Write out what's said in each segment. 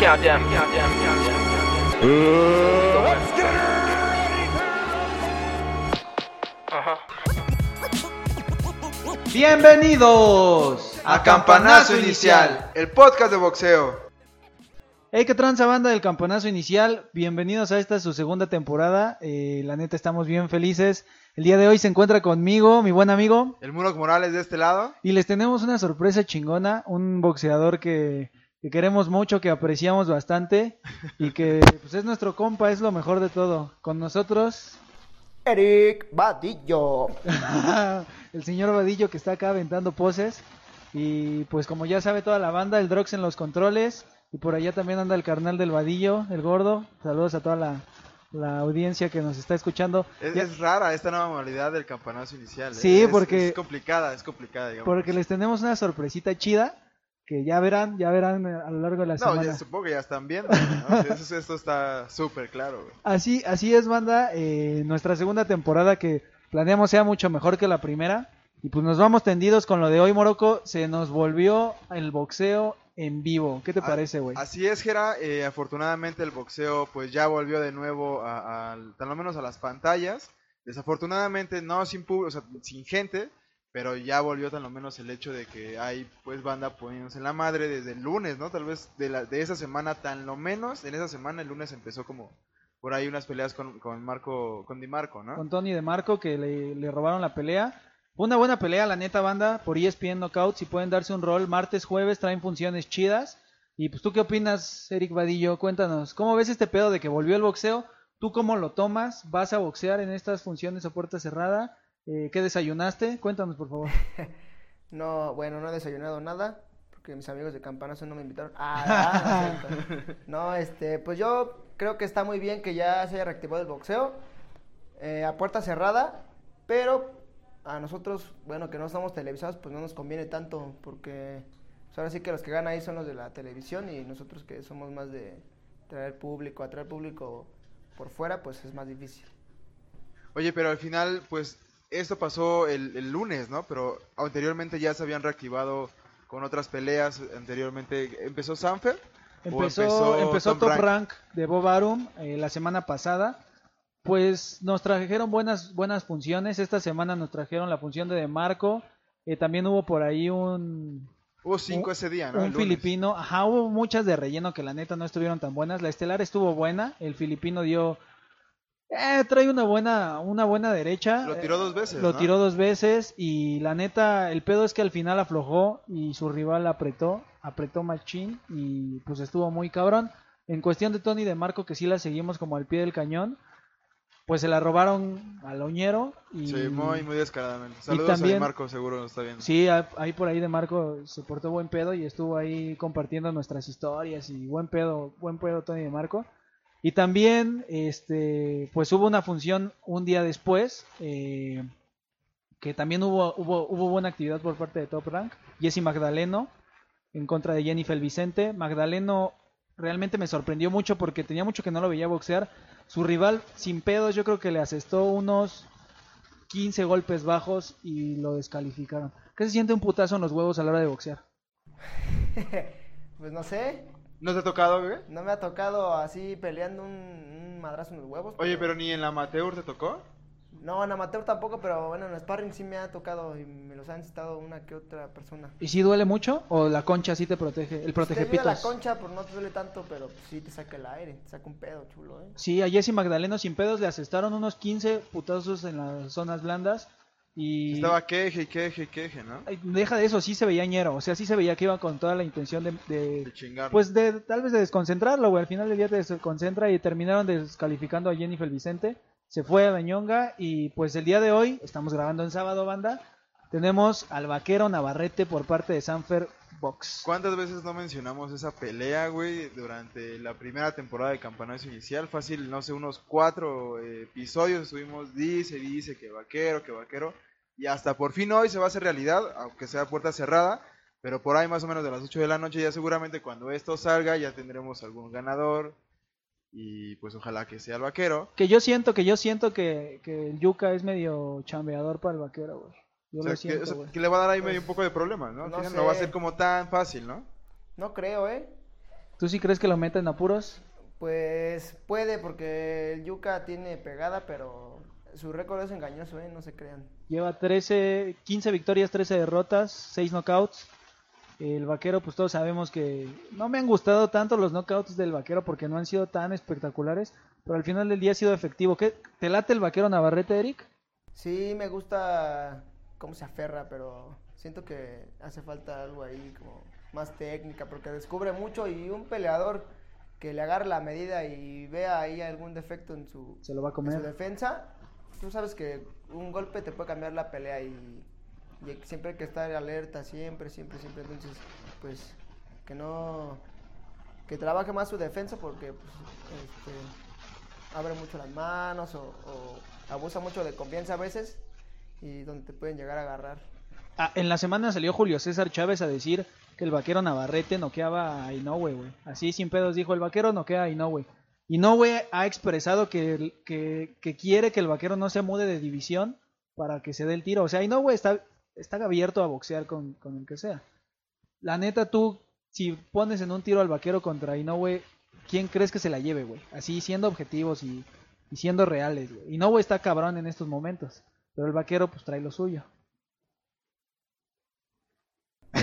Countdown. Bienvenidos A Campanazo Inicial, el podcast de boxeo. Hey, qué tranza banda del Campanazo Inicial. Bienvenidos a esta su segunda temporada. Eh, la neta estamos bien felices. El día de hoy se encuentra conmigo mi buen amigo El Muroc Morales de este lado. y les tenemos una sorpresa chingona, un boxeador que, que queremos mucho, que apreciamos bastante y que pues es nuestro compa, es lo mejor de todo. Con nosotros Eric Badillo. el señor Vadillo que está acá aventando poses. Y pues como ya sabe toda la banda, el Drox en los controles. Y por allá también anda el carnal del Vadillo, el gordo. Saludos a toda la, la audiencia que nos está escuchando. Es, Ya- es rara esta nueva modalidad del campanazo inicial. ¿eh? Sí, Es- porque- Es complicada, es complicada, digamos. porque les tenemos una sorpresita chida. Que ya verán, ya verán a lo largo de la No, semana. ya supongo que ya están viendo. ¿no? Eso- esto está súper claro. güey. Así, así es, banda. eh, nuestra segunda temporada que planeamos sea mucho mejor que la primera. Y pues nos vamos tendidos con lo de hoy, Morocco. Se nos volvió el boxeo en vivo. ¿Qué te Ah, parece, güey? Así es, Gera. eh, afortunadamente el boxeo pues ya volvió de nuevo a, a- tal menos a las pantallas. Desafortunadamente no sin público, o sea, sin gente, pero ya volvió tal lo menos el hecho de que hay pues banda poniéndose en la madre desde el lunes, ¿no? Tal vez de, la, de esa semana tan lo menos, en esa semana el lunes empezó como por ahí unas peleas con, con Marco, con Di Marco, ¿no? Con Tony de Marco que le, le robaron la pelea. Una buena pelea, la neta, banda. Por ESPN Knockout. Si pueden darse un rol martes, jueves, traen funciones chidas. Y pues tú qué opinas, Eric Vadillo? Cuéntanos. ¿Cómo ves este pedo de que volvió el boxeo? ¿Tú cómo lo tomas? ¿Vas a boxear en estas funciones a puerta cerrada? Eh, ¿Qué desayunaste? Cuéntanos, por favor. No, bueno, no he desayunado nada porque mis amigos de Campanazo no me invitaron. Ah, no, no, este, pues yo creo que está muy bien que ya se haya reactivado el boxeo eh, a puerta cerrada, pero a nosotros, bueno, que no estamos televisados, pues no nos conviene tanto porque pues ahora sí que los que ganan ahí son los de la televisión y nosotros que somos más de traer público, atraer público por fuera, pues es más difícil. Oye, pero al final, pues, esto pasó el, el lunes, ¿no? Pero anteriormente ya se habían reactivado con otras peleas. Anteriormente empezó Sanfer. ¿O Empezó, empezó, Top Rank? Rank, de Bob Arum eh, la semana pasada. Pues nos trajeron buenas, buenas funciones. Esta semana nos trajeron la función de De Marco. Eh, también hubo por ahí un, Hubo cinco Un- ese día, ¿no? un filipino. Ajá, hubo muchas de relleno que la neta no estuvieron tan buenas. La estelar estuvo buena. El filipino dio. Eh, trae una buena, una buena derecha. Lo tiró dos veces, Lo ¿no? tiró dos veces. Y la neta, el pedo es que al final aflojó. Y su rival apretó. Apretó machín. Y pues estuvo muy cabrón. En cuestión de Tony de Marco, que sí la seguimos como al pie del cañón. Pues se la robaron al Oñero. Y... Sí, muy, muy descaradamente. Saludos también- a Marco, seguro nos está viendo. Sí, ahí por ahí de Marco se portó buen pedo y estuvo ahí compartiendo nuestras historias y buen pedo, buen pedo Tony de Marco. Y también, este, pues hubo una función un día después, eh, que también hubo, hubo, hubo buena actividad por parte de Top Rank. Jesse Magdaleno en contra de Jennifer Vicente. Magdaleno realmente me sorprendió mucho porque tenía mucho que no lo veía boxear. Su rival, sin pedos, yo creo que le asestó unos 15 golpes bajos y lo descalificaron. ¿Qué se siente un putazo en los huevos a la hora de boxear? pues no sé, ¿No te ha tocado, güey? No me ha tocado así peleando un, un madrazo en los huevos. Oye, pero ni en la amateur te tocó. No, en amateur tampoco, pero bueno, en sparring sí me ha tocado y me los ha necesitado una que otra persona. ¿Y si duele mucho o la concha sí te protege? El protege Te ayuda la concha, pero no te duele tanto, pero pues sí te saca el aire, te saca un pedo chulo, ¿eh? Sí, a Jesse Magdaleno sin pedos le asestaron unos 15 putazos en las zonas blandas y Estaba queje, queje, queje, ¿no? Deja de eso, sí se veía ñero, o sea, sí se veía que iba con toda la intención de, de- De chingar. pues de tal vez de desconcentrarlo, güey, al final del día te desconcentra y terminaron descalificando a Jennifer Vicente, se fue a la ñonga y pues el día de hoy, estamos grabando en sábado, banda, tenemos al vaquero Navarrete por parte de Sanfer Box. ¿Cuántas veces no mencionamos esa pelea, güey, durante la primera temporada de Campanazo Inicial? Fácil, no sé, unos cuatro eh, episodios estuvimos, dice, dice, que vaquero, que vaquero. Y hasta por fin hoy se va a hacer realidad, aunque sea puerta cerrada. Pero por ahí más o menos de las 8 de la noche, ya seguramente cuando esto salga ya tendremos algún ganador. Y pues ojalá que sea el vaquero. Que yo siento, que yo siento que, que el Yuca es medio chambeador para el vaquero, güey. Yo O sea, lo que, siento, o sea, güey. que le va a dar ahí Pues, medio un poco de problemas, ¿no? No va a ser como tan fácil, ¿no? No creo, ¿eh? ¿Tú sí crees que lo meta en apuros? Pues puede, porque el Yuka tiene pegada, pero su récord es engañoso, ¿eh? No se crean. Lleva 13, 15 victorias, 13 derrotas, 6 knockouts. El vaquero, pues todos sabemos que no me han gustado tanto los knockouts del vaquero porque no han sido tan espectaculares, pero al final del día ha sido efectivo. ¿Qué? ¿Te late el vaquero Navarrete, Eric? Sí, me gusta cómo se aferra, pero siento que hace falta algo ahí como más técnica, porque descubre mucho y un peleador que le agarre la medida y vea ahí algún defecto en su, Se lo va a en su defensa, tú sabes que un golpe te puede cambiar la pelea y, siempre hay que estar alerta, siempre, siempre, siempre. Entonces, pues, que no, que trabaje más su defensa porque pues, este, abre mucho las manos o, o abusa mucho de confianza a veces y donde te pueden llegar a agarrar. Ah, en la semana salió Julio César Chávez a decir que el vaquero Navarrete noqueaba a Inoue, güey. Así sin pedos dijo, el vaquero noquea a Inoue. Inoue ha expresado que, quiere que el vaquero no se mude de división para que se dé el tiro. O sea, Inoue está, está abierto a boxear con, el que sea. La neta, tú, si pones en un tiro al vaquero contra Inoue, ¿quién crees que se la lleve, güey? Así siendo objetivos y, y siendo reales, güey. Inoue está cabrón en estos momentos. Pero el vaquero, pues trae lo suyo.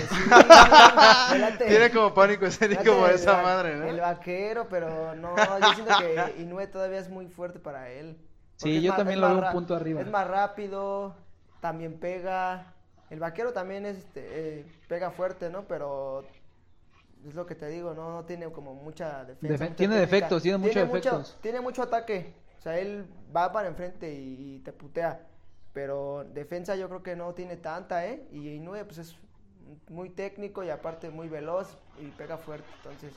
Sí, Tiene como pánico escénico por el esa va- madre, El ¿no? vaquero, pero no, yo siento que Inoue todavía es muy fuerte para él. Sí, yo más- también lo veo un punto arriba. Es más rápido, también pega. El vaquero también es, este, eh, pega fuerte, ¿no? Pero es lo que te digo, no, no tiene como mucha defensa. Defe- mucha tiene técnica. defectos, tiene muchos defectos. tiene mucho ataque. O sea, él va para enfrente y, y te putea. Pero defensa yo creo que no tiene tanta, ¿eh? Y Inoue pues es muy técnico y aparte muy veloz y pega fuerte. Entonces,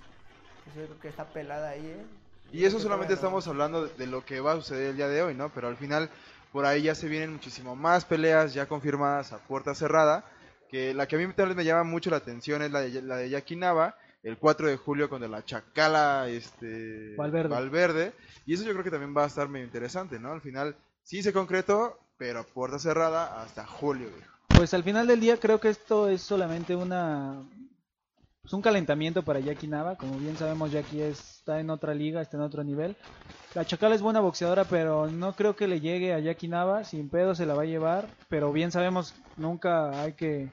pues, yo creo que está pelada ahí, ¿eh? Y eso solamente no- estamos hablando de, de lo que va a suceder el día de hoy, ¿no? Pero al final, por ahí ya se vienen muchísimo más peleas ya confirmadas a puerta cerrada. Que la que a mí tal vez me llama mucho la atención es la de, la de Jackie Nava, el 4 de julio contra la Chacala este, Valverde. Valverde. Y eso yo creo que también va a estar medio interesante, ¿no? Al final sí se concretó, pero a puerta cerrada hasta julio, viejo. Pues al final del día creo que esto es solamente una pues un calentamiento para Jackie Nava, como bien sabemos Jackie está en otra liga, está en otro nivel. La Chacal es buena boxeadora, pero no creo que le llegue a Jackie Nava, sin pedo se la va a llevar, pero bien sabemos nunca hay que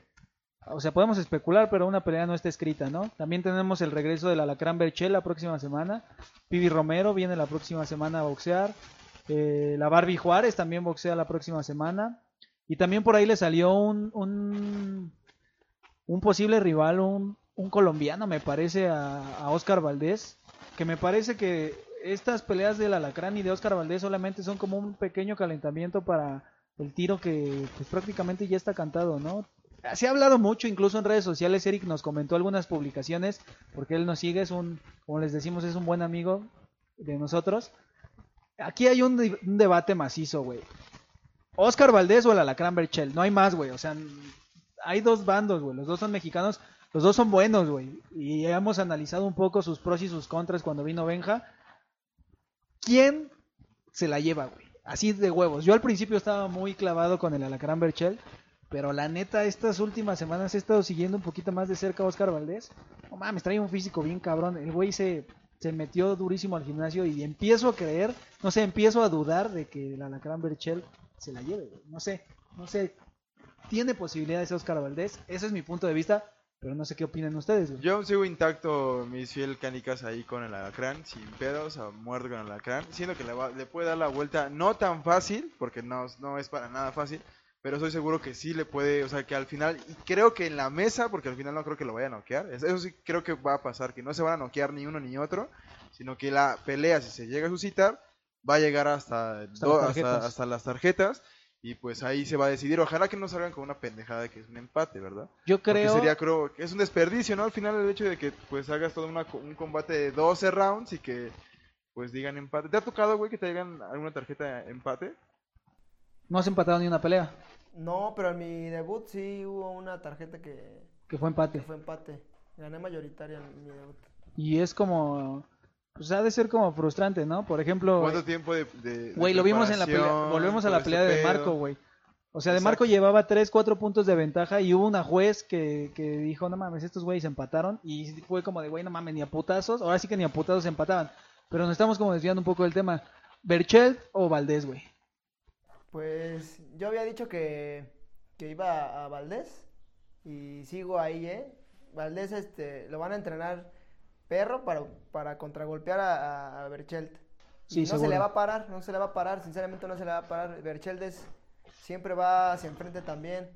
o sea, podemos especular, pero una pelea no está escrita, ¿no? También tenemos el regreso del Alacrán Berchel la próxima semana. Pibi Romero viene la próxima semana a boxear. Eh, la Barbie Juárez también boxea la próxima semana. Y también por ahí le salió un, un, posible rival, un, un colombiano, me parece, a, a Oscar Valdés. Que me parece que estas peleas del Alacrán y de Oscar Valdés solamente son como un pequeño calentamiento para el tiro que pues, prácticamente ya está cantado, ¿no? Se ha hablado mucho, incluso en redes sociales. Eric nos comentó algunas publicaciones, porque él nos sigue, es un, como les decimos, es un buen amigo de nosotros. Aquí hay un, un debate macizo, güey. Oscar Valdés o el Alacrán Berchel, no hay más, güey. O sea, hay dos bandos, güey. Los dos son mexicanos, los dos son buenos, güey. Y hemos analizado un poco sus pros y sus contras cuando vino Benja. ¿Quién se la lleva, güey? Así de huevos. Yo al principio estaba muy clavado con el Alacrán Berchel. Pero la neta, estas últimas semanas he estado siguiendo un poquito más de cerca a Oscar Valdés. No mames, trae un físico bien cabrón. El güey se, se metió durísimo al gimnasio y empiezo a creer, no sé, empiezo a dudar de que el Alacrán Berchel se la lleve. No sé, no sé. Tiene posibilidades Oscar Valdés. Ese es mi punto de vista, pero no sé qué opinan ustedes. Yo sigo intacto mis fiel canicas ahí con el alacrán, sin pedos, a muerte con el alacrán. Siento que le, va- le puede dar la vuelta, no tan fácil, porque no, no es para nada fácil, pero estoy seguro que sí le puede, o sea, que al final, y creo que en la mesa, porque al final no creo que lo vaya a noquear, es- eso sí creo que va a pasar, que no se van a noquear ni uno ni otro, sino que la pelea, si se llega a suscitar, va a llegar hasta, Hasta do- las tarjetas. hasta las tarjetas. Y pues ahí se va a decidir. Ojalá que no salgan con una pendejada que es un empate, ¿verdad? Yo Porque creo. sería, creo, que es un desperdicio, ¿no? Al final el hecho de que pues hagas todo una un combate de 12 rounds y que pues digan empate. ¿Te ha tocado, güey, que te digan alguna tarjeta de empate? No has empatado ni una pelea, No, pero en mi debut sí hubo una tarjeta que, que fue empate. que fue empate. Gané mayoritaria en mi debut. Y es como. Pues ha de ser como frustrante, ¿no? Por ejemplo. ¿Cuánto tiempo de, de- de Güey, lo vimos en la pelea. Volvemos a la pelea de? Marco, güey. O sea, de Marco llevaba 3, 4 puntos de ventaja y hubo una juez que, que dijo, no mames, estos güeyes empataron. Y fue como de, güey, no mames, ni a putazos. Ahora sí que ni a putazos empataban. Pero nos estamos como desviando un poco del tema. ¿Berchelt o Valdés, güey? Pues yo había dicho que, que iba a Valdés y sigo ahí, ¿eh? Valdés este, lo van a entrenar perro para, para contragolpear a, a Berchelt. Sí, no se le va a parar, no se le va a parar, sinceramente no se le va a parar. Berchelt es- siempre va hacia enfrente también.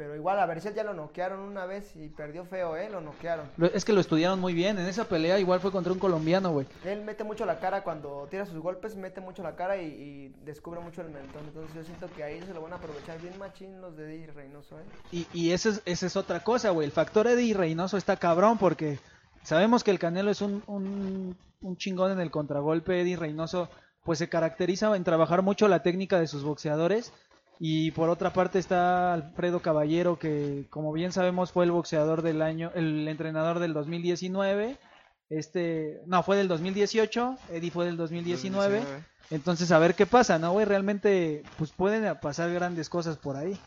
Pero igual a Berchelt ya lo noquearon una vez y perdió feo, ¿eh? Lo noquearon. Es que lo estudiaron muy bien. En esa pelea igual fue contra un colombiano, güey. Él mete mucho la cara cuando tira sus golpes, mete mucho la cara y, y descubre mucho el mentón. Entonces yo siento que ahí se lo van a aprovechar bien machín los de Di Reynoso, ¿eh? Y, y esa es, esa es otra cosa, güey. El factor Eddie Reynoso está cabrón porque sabemos que el Canelo es un, un, un chingón en el contragolpe. Eddie Reynoso pues se caracteriza en trabajar mucho la técnica de sus boxeadores. Y por otra parte está Alfredo Caballero que como bien sabemos fue el boxeador del año, el entrenador del 2019. Este, no, fue del 2018, Eddie fue del 2019. Entonces a ver qué pasa, ¿no, güey? Realmente pues pueden pasar grandes cosas por ahí.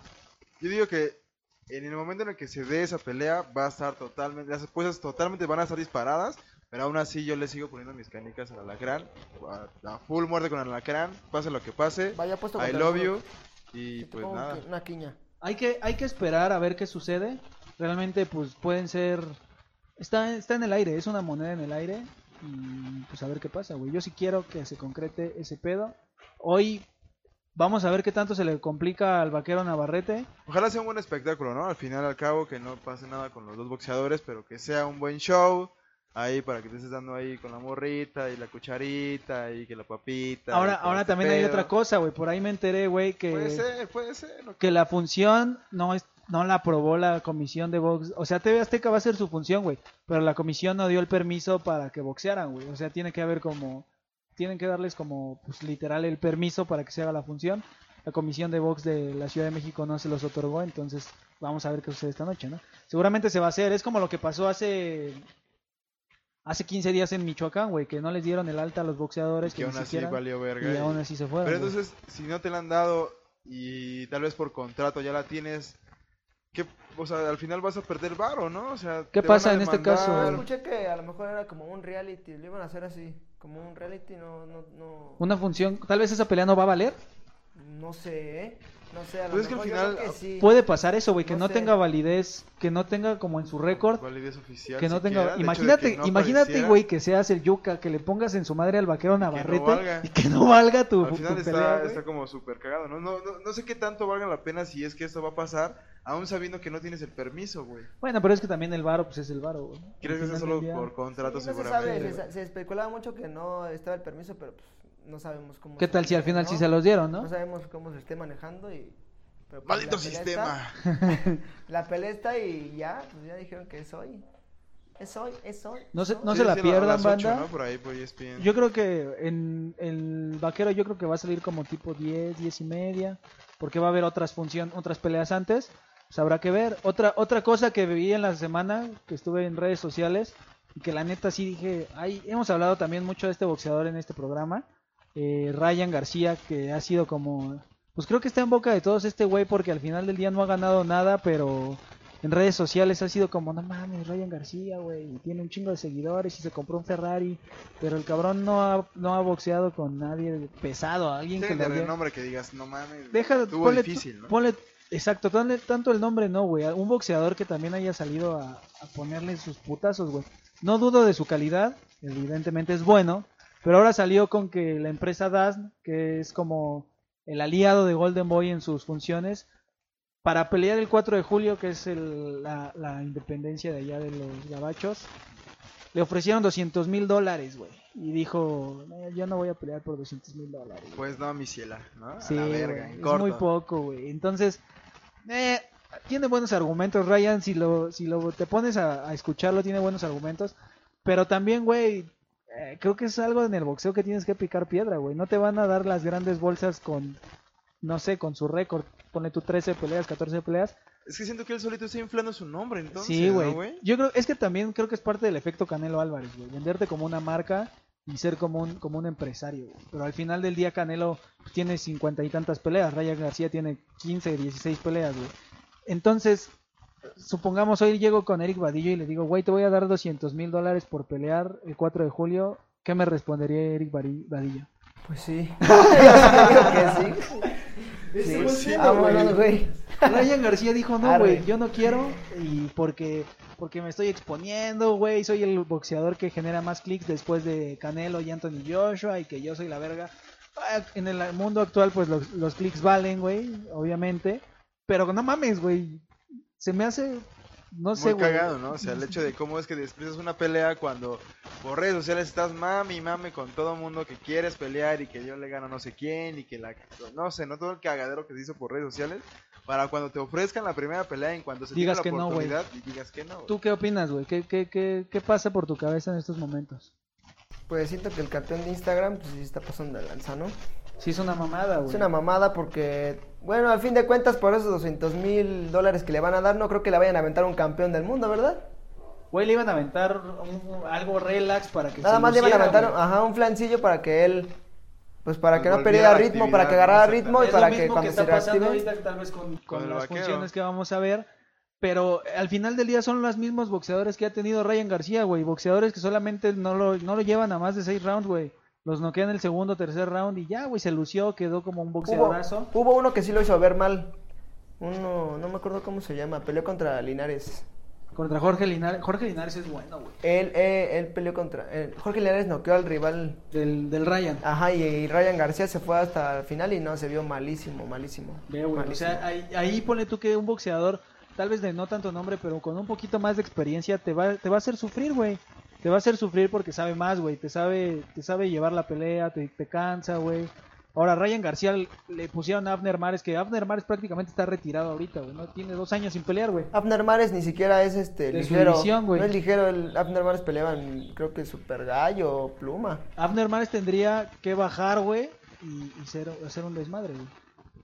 Yo digo que en el momento en el que se dé esa pelea va a estar totalmente, las apuestas totalmente van a estar disparadas, pero aún así yo le sigo poniendo mis canicas al alacrán, a, a full muerte con el alacrán, pase lo que pase, Vaya puesto I love you. Y pues nada. Una quiña. Hay que, hay que esperar a ver qué sucede. Realmente, pues pueden ser. Está, está en el aire, es una moneda en el aire. Y pues a ver qué pasa, güey. Yo sí quiero que se concrete ese pedo. Hoy vamos a ver qué tanto se le complica al vaquero Navarrete. Ojalá sea un buen espectáculo, ¿no? Al final, al cabo, que no pase nada con los dos boxeadores, pero que sea un buen show. Ahí para que te estés dando ahí con la morrita y la cucharita y que la papita. Ahora, ahora este también hay otra cosa, güey. Por ahí me enteré, güey, Puede que, ser, puede ser. lo que- que la función no es no la aprobó la comisión de box. O sea, TV Azteca va a hacer su función, güey. Pero la comisión no dio el permiso para que boxearan, güey. O sea, tiene que haber como. Tienen que darles como, pues literal, el permiso para que se haga la función. La comisión de box de la Ciudad de México no se los otorgó. Entonces, vamos a ver qué sucede esta noche, ¿no? Seguramente se va a hacer. Es como lo que pasó hace. Hace 15 días en Michoacán, güey. Que no les dieron el alta a los boxeadores. que Que, aún ni así siquiera. valió verga. Y y- aún así se fueron. Pero entonces, si no te la han dado y tal vez por contrato ya la tienes, ¿qué, o sea, al final vas a perder varo, ¿no? O sea, ¿Qué te van a pasa en este caso? Yo escuché que a lo mejor era como un reality, lo iban a hacer así, como un reality, no, no, no, Una función. Tal vez esa pelea no va a valer. no sé, ¿eh? No sé, a lo Pues es que al mejor yo final, creo que sí. Puede pasar eso, güey, que No no, sé. tenga validez, que no tenga como en su récord, Validez oficial. que no siquiera, tenga... Imagínate, que no imagínate, güey, que seas el yuca, que le pongas en su madre al vaquero Navarrete y que no valga tu, Al tu final pelea, está, está como súper cagado, ¿no? No, no, no sé qué tanto valga la pena si es que esto va a pasar, aún sabiendo que no tienes el permiso, güey. Bueno, pero es que también el varo, pues es el varo, güey. ¿Quieres que final solo por contrato Sí, no se seguramente? sabe, se, se especulaba mucho que no estaba el permiso, pero pues no sabemos cómo. ¿Qué se tal si al final ¿no? sí se los dieron, No no? sabemos cómo se esté manejando y... pero, pues, ¡Maldito sistema! está- la pelea está y ya, pues ya dijeron que es hoy. Es hoy, es hoy. No se- no se la pierdan, banda. ¿no? Por ahí, por E. Yo creo que en el vaquero yo creo que va a salir como tipo 10, 10 y media, porque va a haber otras funciones, otras peleas antes, pues habrá que ver. Otra otra cosa que vi en la semana, que estuve en redes sociales, y que la neta sí dije, ay, hemos hablado también mucho de este boxeador en este programa, eh, Ryan García, que ha sido como, pues creo que está en boca de todos este güey, porque al final del día no ha ganado nada, pero en redes sociales ha sido como, no mames, Ryan García, güey, tiene un chingo de seguidores y se compró un Ferrari, pero el cabrón no ha, no ha boxeado con nadie pesado, alguien que Tienen le de haya- renombre que digas, no mames, Deja, estuvo ponle, difícil, ¿no? ponle- exacto, ponle tanto el nombre no, güey, un boxeador que también haya salido a, a ponerle sus putazos, güey. No dudo de su calidad, evidentemente es bueno, pero ahora salió con que la empresa DASN, que es como el aliado de Golden Boy en sus funciones, para pelear el 4 de julio, que es el- la, la independencia de allá de los gabachos, le ofrecieron 200 mil dólares, güey. Y dijo, "Eh, yo no voy a pelear por 200 mil dólares. güey". Pues no, mi ciela, ¿no? A Sí, la verga, en es corto. muy poco, güey. Entonces, eh, tiene buenos argumentos, Ryan. Si lo, si lo te pones a, a escucharlo, tiene buenos argumentos. Pero también, güey, eh, creo que es algo en el boxeo que tienes que picar piedra, güey. No te van a dar las grandes bolsas con, no sé, con su récord. Ponle tú 13 peleas, 14 peleas. Es que siento que él solito está inflando su nombre, entonces, sí, ¿no, güey. Yo creo, es que también creo que es parte del efecto Canelo Álvarez, güey. Venderte como una marca y ser como un, como un empresario. güey. Pero al final del día Canelo tiene cincuenta y tantas peleas, Ryan García tiene 15, 16 peleas, güey. Entonces, supongamos hoy llego con Eric Vadillo y le digo, güey, te voy a dar 200 mil dólares por pelear el 4 de julio. ¿Qué me respondería Eric Vadillo? Pues sí. Yo digo que sí. Ese Sí, güey sí. Ryan García dijo, no, güey, yo no quiero y porque porque me estoy exponiendo, güey, soy el boxeador que genera más clics después de Canelo y Anthony Joshua y que yo soy la verga. Ah, En el mundo actual, pues los, los clics valen, güey, obviamente, pero no mames, güey, se me hace, no sé, Muy cagado, ¿no? O sea, el hecho de cómo es que desprecias una pelea cuando por redes sociales estás mami y mame con todo mundo que quieres pelear y que yo le gano a no sé quién y que la... No sé, no todo el cagadero que se hizo por redes sociales para cuando te ofrezcan la primera pelea en cuanto se Digas tiene que la no, oportunidad y digas que no. güey. ¿Tú qué opinas, güey? ¿Qué, qué, qué, ¿Qué pasa por tu cabeza en estos momentos? Pues siento que el campeón de Instagram, pues sí está pasando de lanza, ¿no? Sí, es una mamada, güey. Es una mamada porque, bueno, al fin de cuentas, por esos 200 mil dólares que le van a dar, no creo que le vayan a aventar un campeón del mundo, ¿verdad? Güey, le iban a aventar un- algo relax para que Nada se más le iban a luciera, aventar, güey. ajá, un flancillo para que él, pues para que no volviera perdiera a la ritmo, para que actividad, agarrara ¿no? ritmo y es para que mismo cuando que se está pasando reactive... ahorita tal vez con, con el las vaquero. funciones que vamos a ver pero al final del día son los mismos boxeadores que ha tenido Ryan García güey boxeadores que solamente no lo, no lo llevan a más de seis rounds güey los noquean el segundo tercer round y ya güey se lució quedó como un Hubo, boxeadorazo hubo uno que sí lo hizo ver mal. Uno, no me acuerdo cómo se llama, peleó contra Linares. contra Jorge Linares Jorge Linares es bueno güey Él, eh, él peleó contra... eh, Jorge Linares noqueó al rival. del, del Ryan Ajá, y, y Ryan García se fue hasta el final y no, se vio malísimo, malísimo. Ve, güey, o sea, ahí, ahí pone tú que un boxeador, tal vez de no tanto nombre, pero con un poquito más de experiencia, te va, te va a hacer sufrir, güey. Te va a hacer sufrir porque sabe más, güey. Te sabe, te sabe llevar la pelea, te, te cansa, güey. Ahora, Ryan García le pusieron a Abner Mares, que Abner Mares prácticamente está retirado ahorita, güey. No tiene dos años sin pelear, güey. Abner Mares ni siquiera es este De su ligero. división. No es ligero, el Abner Mares peleaba en, creo que Super Gallo o Pluma. Abner Mares tendría que bajar, güey, y, y ser, hacer un desmadre, güey.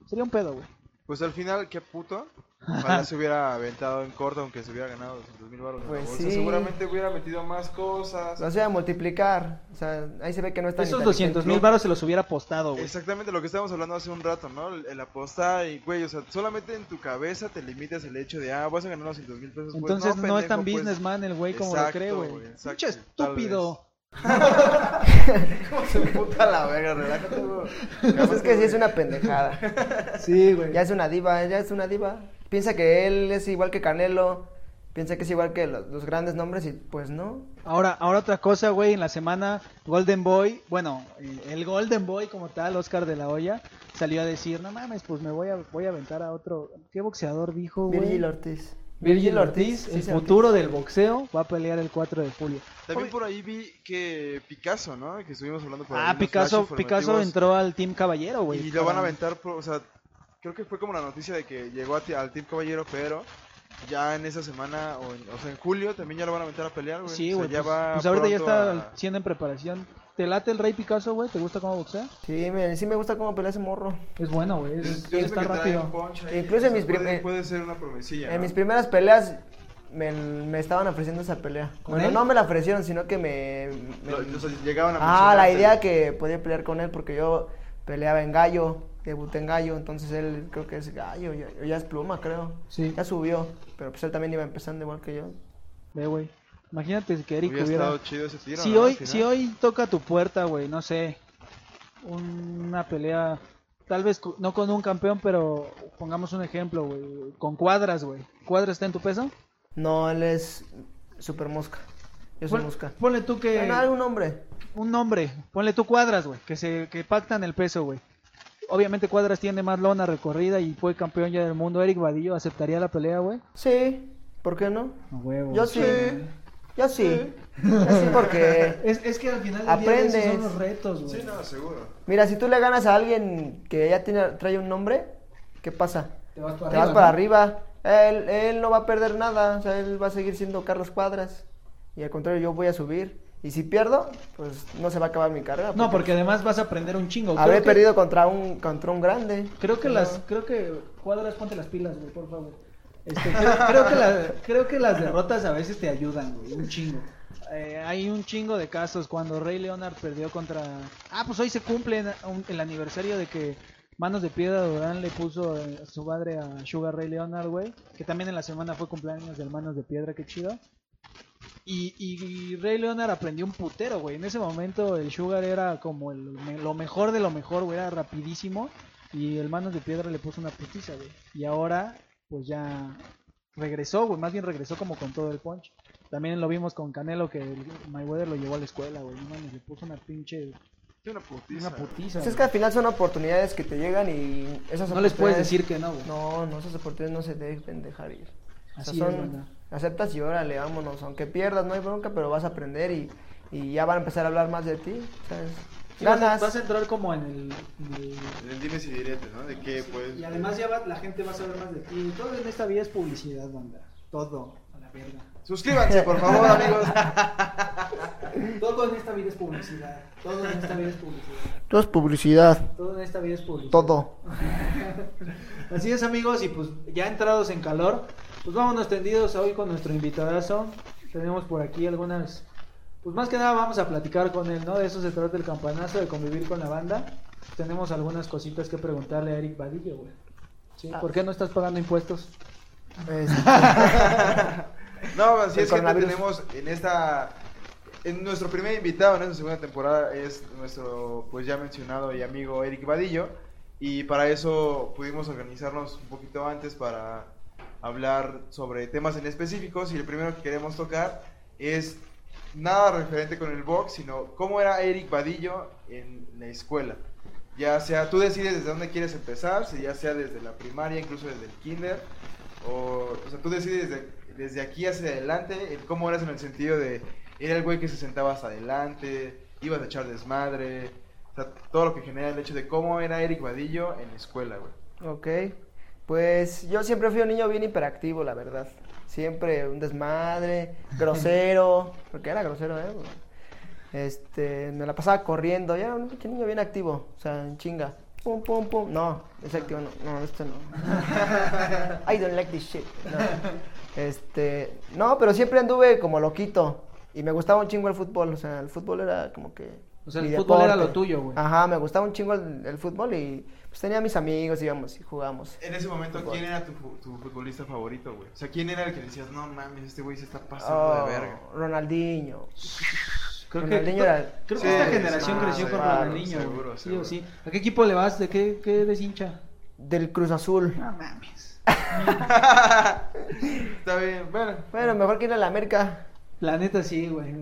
Sería un pedo, güey. Pues al final, qué puto. Ojalá se hubiera aventado en corto aunque se hubiera ganado 200 mil baros. Pues en la bolsa. sí. Seguramente hubiera metido más cosas. Lo hacía multiplicar. O sea, ahí se ve que no está Esos 200 mil baros se los hubiera apostado, güey. Exactamente lo que estábamos hablando hace un rato, ¿no? El, el apostar y, güey, o sea, solamente en tu cabeza te limitas el hecho de, ah, vas a ganar 200 mil pesos. Pues, Entonces no, es tan pues. businessman el güey como lo Exacto, cree, güey. güey, exacto, Pinche tal estúpido. ¿Cómo se puta la verga? Relájate, güey. Pues es que sí es una pendejada. Sí, güey. Ya es una diva, ya es una diva. Piensa que él es igual que Canelo. Piensa que es igual que los, los grandes nombres y pues no. Ahora, ahora otra cosa, güey, en la semana Golden Boy, bueno, el- Golden Boy como tal, Oscar de la Hoya, salió a decir, no mames, pues me voy a, voy a aventar a otro, ¿qué boxeador dijo, güey? Virgil Ortiz. Virgil Ortiz, el sí, futuro del boxeo, va a pelear el 4 de julio. También Oye, por ahí vi que Picasso, ¿no? Que estuvimos hablando por ahí. ah, Picasso, Picasso entró al Team Caballero, güey. Y lo van a aventar, por- o sea, creo que fue como la noticia de que llegó a ti- al Team Caballero, pero ya en esa semana, o, en, o sea, en julio también ya lo van a aventar a pelear, güey. Sí, O sea, güey, ya pues, va pues ahorita ya está a- siendo en preparación. ¿Te late el Rey Picasso, güey? ¿Te gusta cómo boxea? Sí, me, sí me gusta cómo pelea ese morro. Es bueno, güey, es- yo está rápido. ahí, Incluso en mis prim- puede, ser una promesilla. En ¿no? mis primeras peleas me, me estaban ofreciendo esa pelea. ¿Con Bueno, él? no me la ofrecieron, sino que me... me- Lo- o sea, llegaban a ah, la idea que podía pelear con él porque yo peleaba en gallo, debuté en gallo, entonces él creo que es gallo, ya, ya es pluma, creo. Sí, Ya subió, pero pues él también iba empezando igual que yo. ve, güey. Imagínate que Eric Hubiera hubiera... estado chido ese tiro, Si ¿no? hoy, si hoy toca tu puerta, güey, no sé, una pelea, tal vez no con un campeón, pero pongamos un ejemplo, güey, con cuadras, güey. ¿Cuadras está en tu peso? No, él es super mosca. Soy Pon- mosca. Ponle tú que Bueno, algún hombre. un nombre, ponle tú cuadras, güey, que se que pactan el peso, güey. Obviamente Cuadras tiene más lona recorrida y fue campeón ya del mundo. Eric Vadillo aceptaría la pelea, güey. Sí, ¿por qué no? A huevo. Yo sí. Sí. Yo sí. Yo sí porque... Es, es que al final del Aprendes. día esos son los retos, güey. Sí, no, seguro. Mira, si tú le ganas a alguien que ya tiene, trae un nombre, ¿qué pasa? Te vas para Te vas arriba, para ¿no? arriba. Él, él no va a perder nada. O sea, él va a seguir siendo Carlos Cuadras. Y al contrario, yo voy a subir. Y si pierdo, pues no se va a acabar mi carrera. No, porque además vas a aprender un chingo. Habré Creo que- perdido contra un, contra un grande. Creo que No. las, creo que cuadras, ponte las pilas, güey, por favor. Este, creo, creo que la- creo que las derrotas a veces te ayudan, güey, un chingo. Eh, hay un chingo de casos cuando Rey Leonard perdió contra... Ah, pues hoy se cumple un- el aniversario de que Manos de Piedra Durán le puso eh, su madre a Sugar Ray Leonard, güey. Que también en la semana fue cumpleaños del Manos de Piedra, qué chido. Y, y Ray Leonard aprendió un putero, güey. En ese momento el Sugar era como el, me- lo mejor de lo mejor, güey. Era rapidísimo. Y el Manos de Piedra le puso una putiza, güey. Y ahora, pues ya regresó, güey. Más bien regresó como con todo el punch. También lo vimos con Canelo, que Mayweather lo llevó a la escuela, güey. No mames, le puso una pinche... Una putiza. Una putiza. Pues es que al final son oportunidades que te llegan y esas No les puedes decir que no, güey. No, no, esas oportunidades no se deben dejar ir. O sea, Así es. Aceptas y órale, vámonos. Aunque pierdas, no hay bronca, pero vas a aprender y, y ya van a empezar a hablar más de ti. ¿sabes? Sí, vas, a, Ganas. vas a entrar como en el... en el- En el dime si diretes, ¿no? De qué, pues. Y además ya va- la gente va a saber más de ti. Todo en esta vida es publicidad, banda. Todo, a la verga. Suscríbanse, por favor, amigos. Todo en esta vida es publicidad. Todo en esta vida es publicidad. Todo es publicidad. Todo en esta vida es publicidad. Todo. Así es, amigos, y pues ya entrados en calor, pues vámonos tendidos hoy con nuestro invitadazo. Tenemos por aquí algunas, pues más que nada vamos a platicar con él, ¿no? De eso se trata el campanazo, de convivir con la banda. Tenemos algunas cositas que preguntarle a Eric Vadillo, güey. ¿Sí? Ah. ¿Por qué no estás pagando impuestos? Este, No, así El es que tenemos en esta. En nuestro primer invitado en esta segunda temporada es nuestro, pues ya mencionado y amigo Eric Vadillo. Y para eso pudimos organizarnos un poquito antes para hablar sobre temas en específicos. Y el primero que queremos tocar es nada referente con el box, sino cómo era Eric Vadillo en la escuela. Ya sea, tú decides desde dónde quieres empezar, si ya sea desde la primaria, incluso desde el kinder, o, o sea, tú decides desde, desde aquí hacia adelante, el cómo eras en el sentido de, era el güey que se sentaba hasta adelante, ibas a echar desmadre, o sea, todo lo que genera el hecho de cómo era Eric Vadillo en la escuela, güey. ok. Pues yo siempre fui un niño bien hiperactivo, la verdad. Siempre un desmadre, grosero, porque era grosero, ¿eh? Este, me la pasaba corriendo, ya era un pinche niño bien activo, o sea, en chinga. Pum, pum, pum. No, ese activo no, no, este no. I don't like this shit. No. Este, no, pero siempre anduve como loquito. Y me gustaba un chingo el fútbol, o sea, el fútbol era como que. O sea, el fútbol era lo tuyo, güey. Ajá, me gustaba un chingo el, el fútbol y pues tenía mis amigos, íbamos y jugamos. En ese momento, Fútbol. ¿quién era tu, fu- tu futbolista favorito, güey? O sea, ¿quién era el que decías, no mames, este güey se está pasando Oh, de verga? Ronaldinho. Creo que, Ronaldinho era- creo que Sí, esta generación creció con Ronaldinho, seguro, Sí seguro. o sí. ¿A qué equipo le vas? ¿De qué, qué eres hincha? Del Cruz Azul. No mames. Está bien, bueno. Bueno, mejor que ir a la América. La neta sí, güey.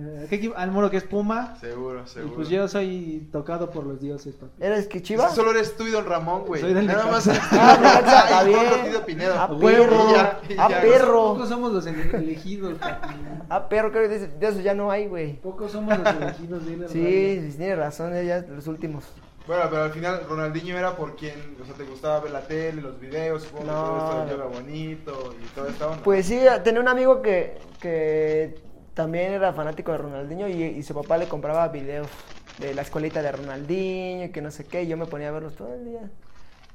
¿A? Al muro que es Puma. Seguro, Y seguro. pues yo soy tocado por los dioses, papi. ¿Eres que Chivas? Solo eres tú y Don Ramón, güey. Soy del Nada más. Ah, está bien. Pinedo. A perro. Y ya, y A ya. perro. Pocos somos los ele- elegidos, papi. Ah, perro, creo que de, de eso ya no hay, güey. Pocos somos los elegidos, dile Sí, sí, tienes razón, ya los últimos. Bueno, pero al final Ronaldinho era por quien, o sea, te gustaba ver la tele, los videos, supongo que No. todo esto yoga bonito y toda esta onda. Pues sí, tenía un amigo que, que también era fanático de Ronaldinho y, y su papá le compraba videos de la escuelita de Ronaldinho y que no sé qué, y yo me ponía a verlos todo el día.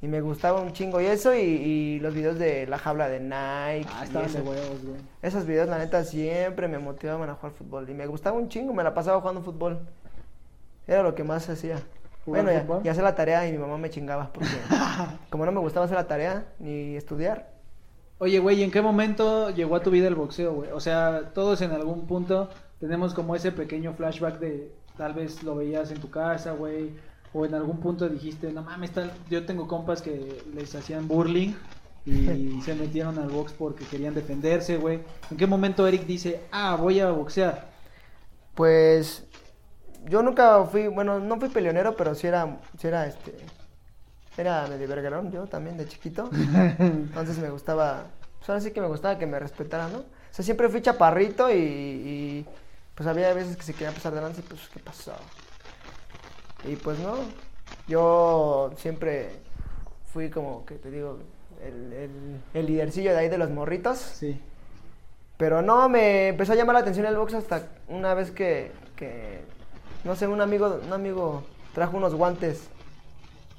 Y me gustaba un chingo y eso, y, y los videos de la jaula de Nike. Ah, estaban de huevos, güey. Esos videos, la neta, siempre me motivaban a jugar fútbol. Y me gustaba un chingo, me la pasaba jugando fútbol. Era lo que más hacía. ¿Jugar Bueno, y, y hacer la tarea y mi mamá me chingaba porque como no me gustaba hacer la tarea ni estudiar. Oye, güey, ¿y en qué momento llegó a tu vida el boxeo, güey? O sea, todos en algún punto tenemos como ese pequeño flashback de tal vez lo veías en tu casa, güey, o en algún punto dijiste, no mames, tal... yo tengo compas que les hacían burling y se metieron al box porque querían defenderse, güey. ¿En qué momento Eric dice, ah, voy a boxear? Pues yo nunca fui, bueno, no fui peleonero, pero sí era, sí era este, era medio verguerón yo también de chiquito. Entonces me gustaba, pues ahora sí que me gustaba que me respetaran, ¿no? O sea, siempre fui chaparrito y, y, pues había veces que se quería pasar delante y pues, ¿qué pasó? Y pues no, yo siempre fui como que te digo, el, el, el lidercillo de ahí de los morritos. Sí. Pero no, me empezó a llamar la atención el box hasta una vez que, que no sé, un amigo, un amigo trajo unos guantes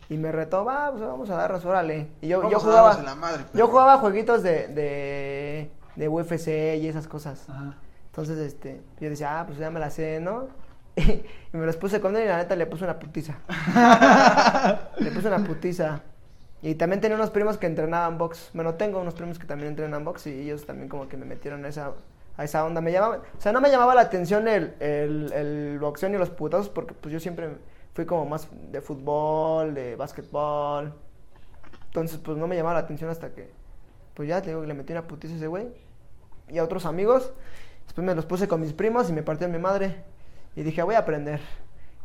Y me retó, va, pues vamos a darnos, órale. Y yo, yo Vamos jugaba, la madre, yo jugaba jueguitos de, de, de UFC y esas cosas. Ajá. Entonces, este, yo decía, ah, pues ya me la sé, ¿no? y me los puse con él y la neta le puse una putiza. le puse una putiza. Y también tenía unos primos que entrenaban box. Bueno, tengo unos primos que también entrenan box y ellos también como que me metieron a esa, a esa onda. Me llamaba, o sea, no me llamaba la atención el, el, el boxeo ni los putazos porque pues yo siempre fui como más de fútbol, de básquetbol. Entonces, pues no me llamaba la atención hasta que, pues ya te digo que le metí una putiza a ese güey. Y a otros amigos. Después me los puse con mis primos y me partió mi madre. Y dije, voy a aprender.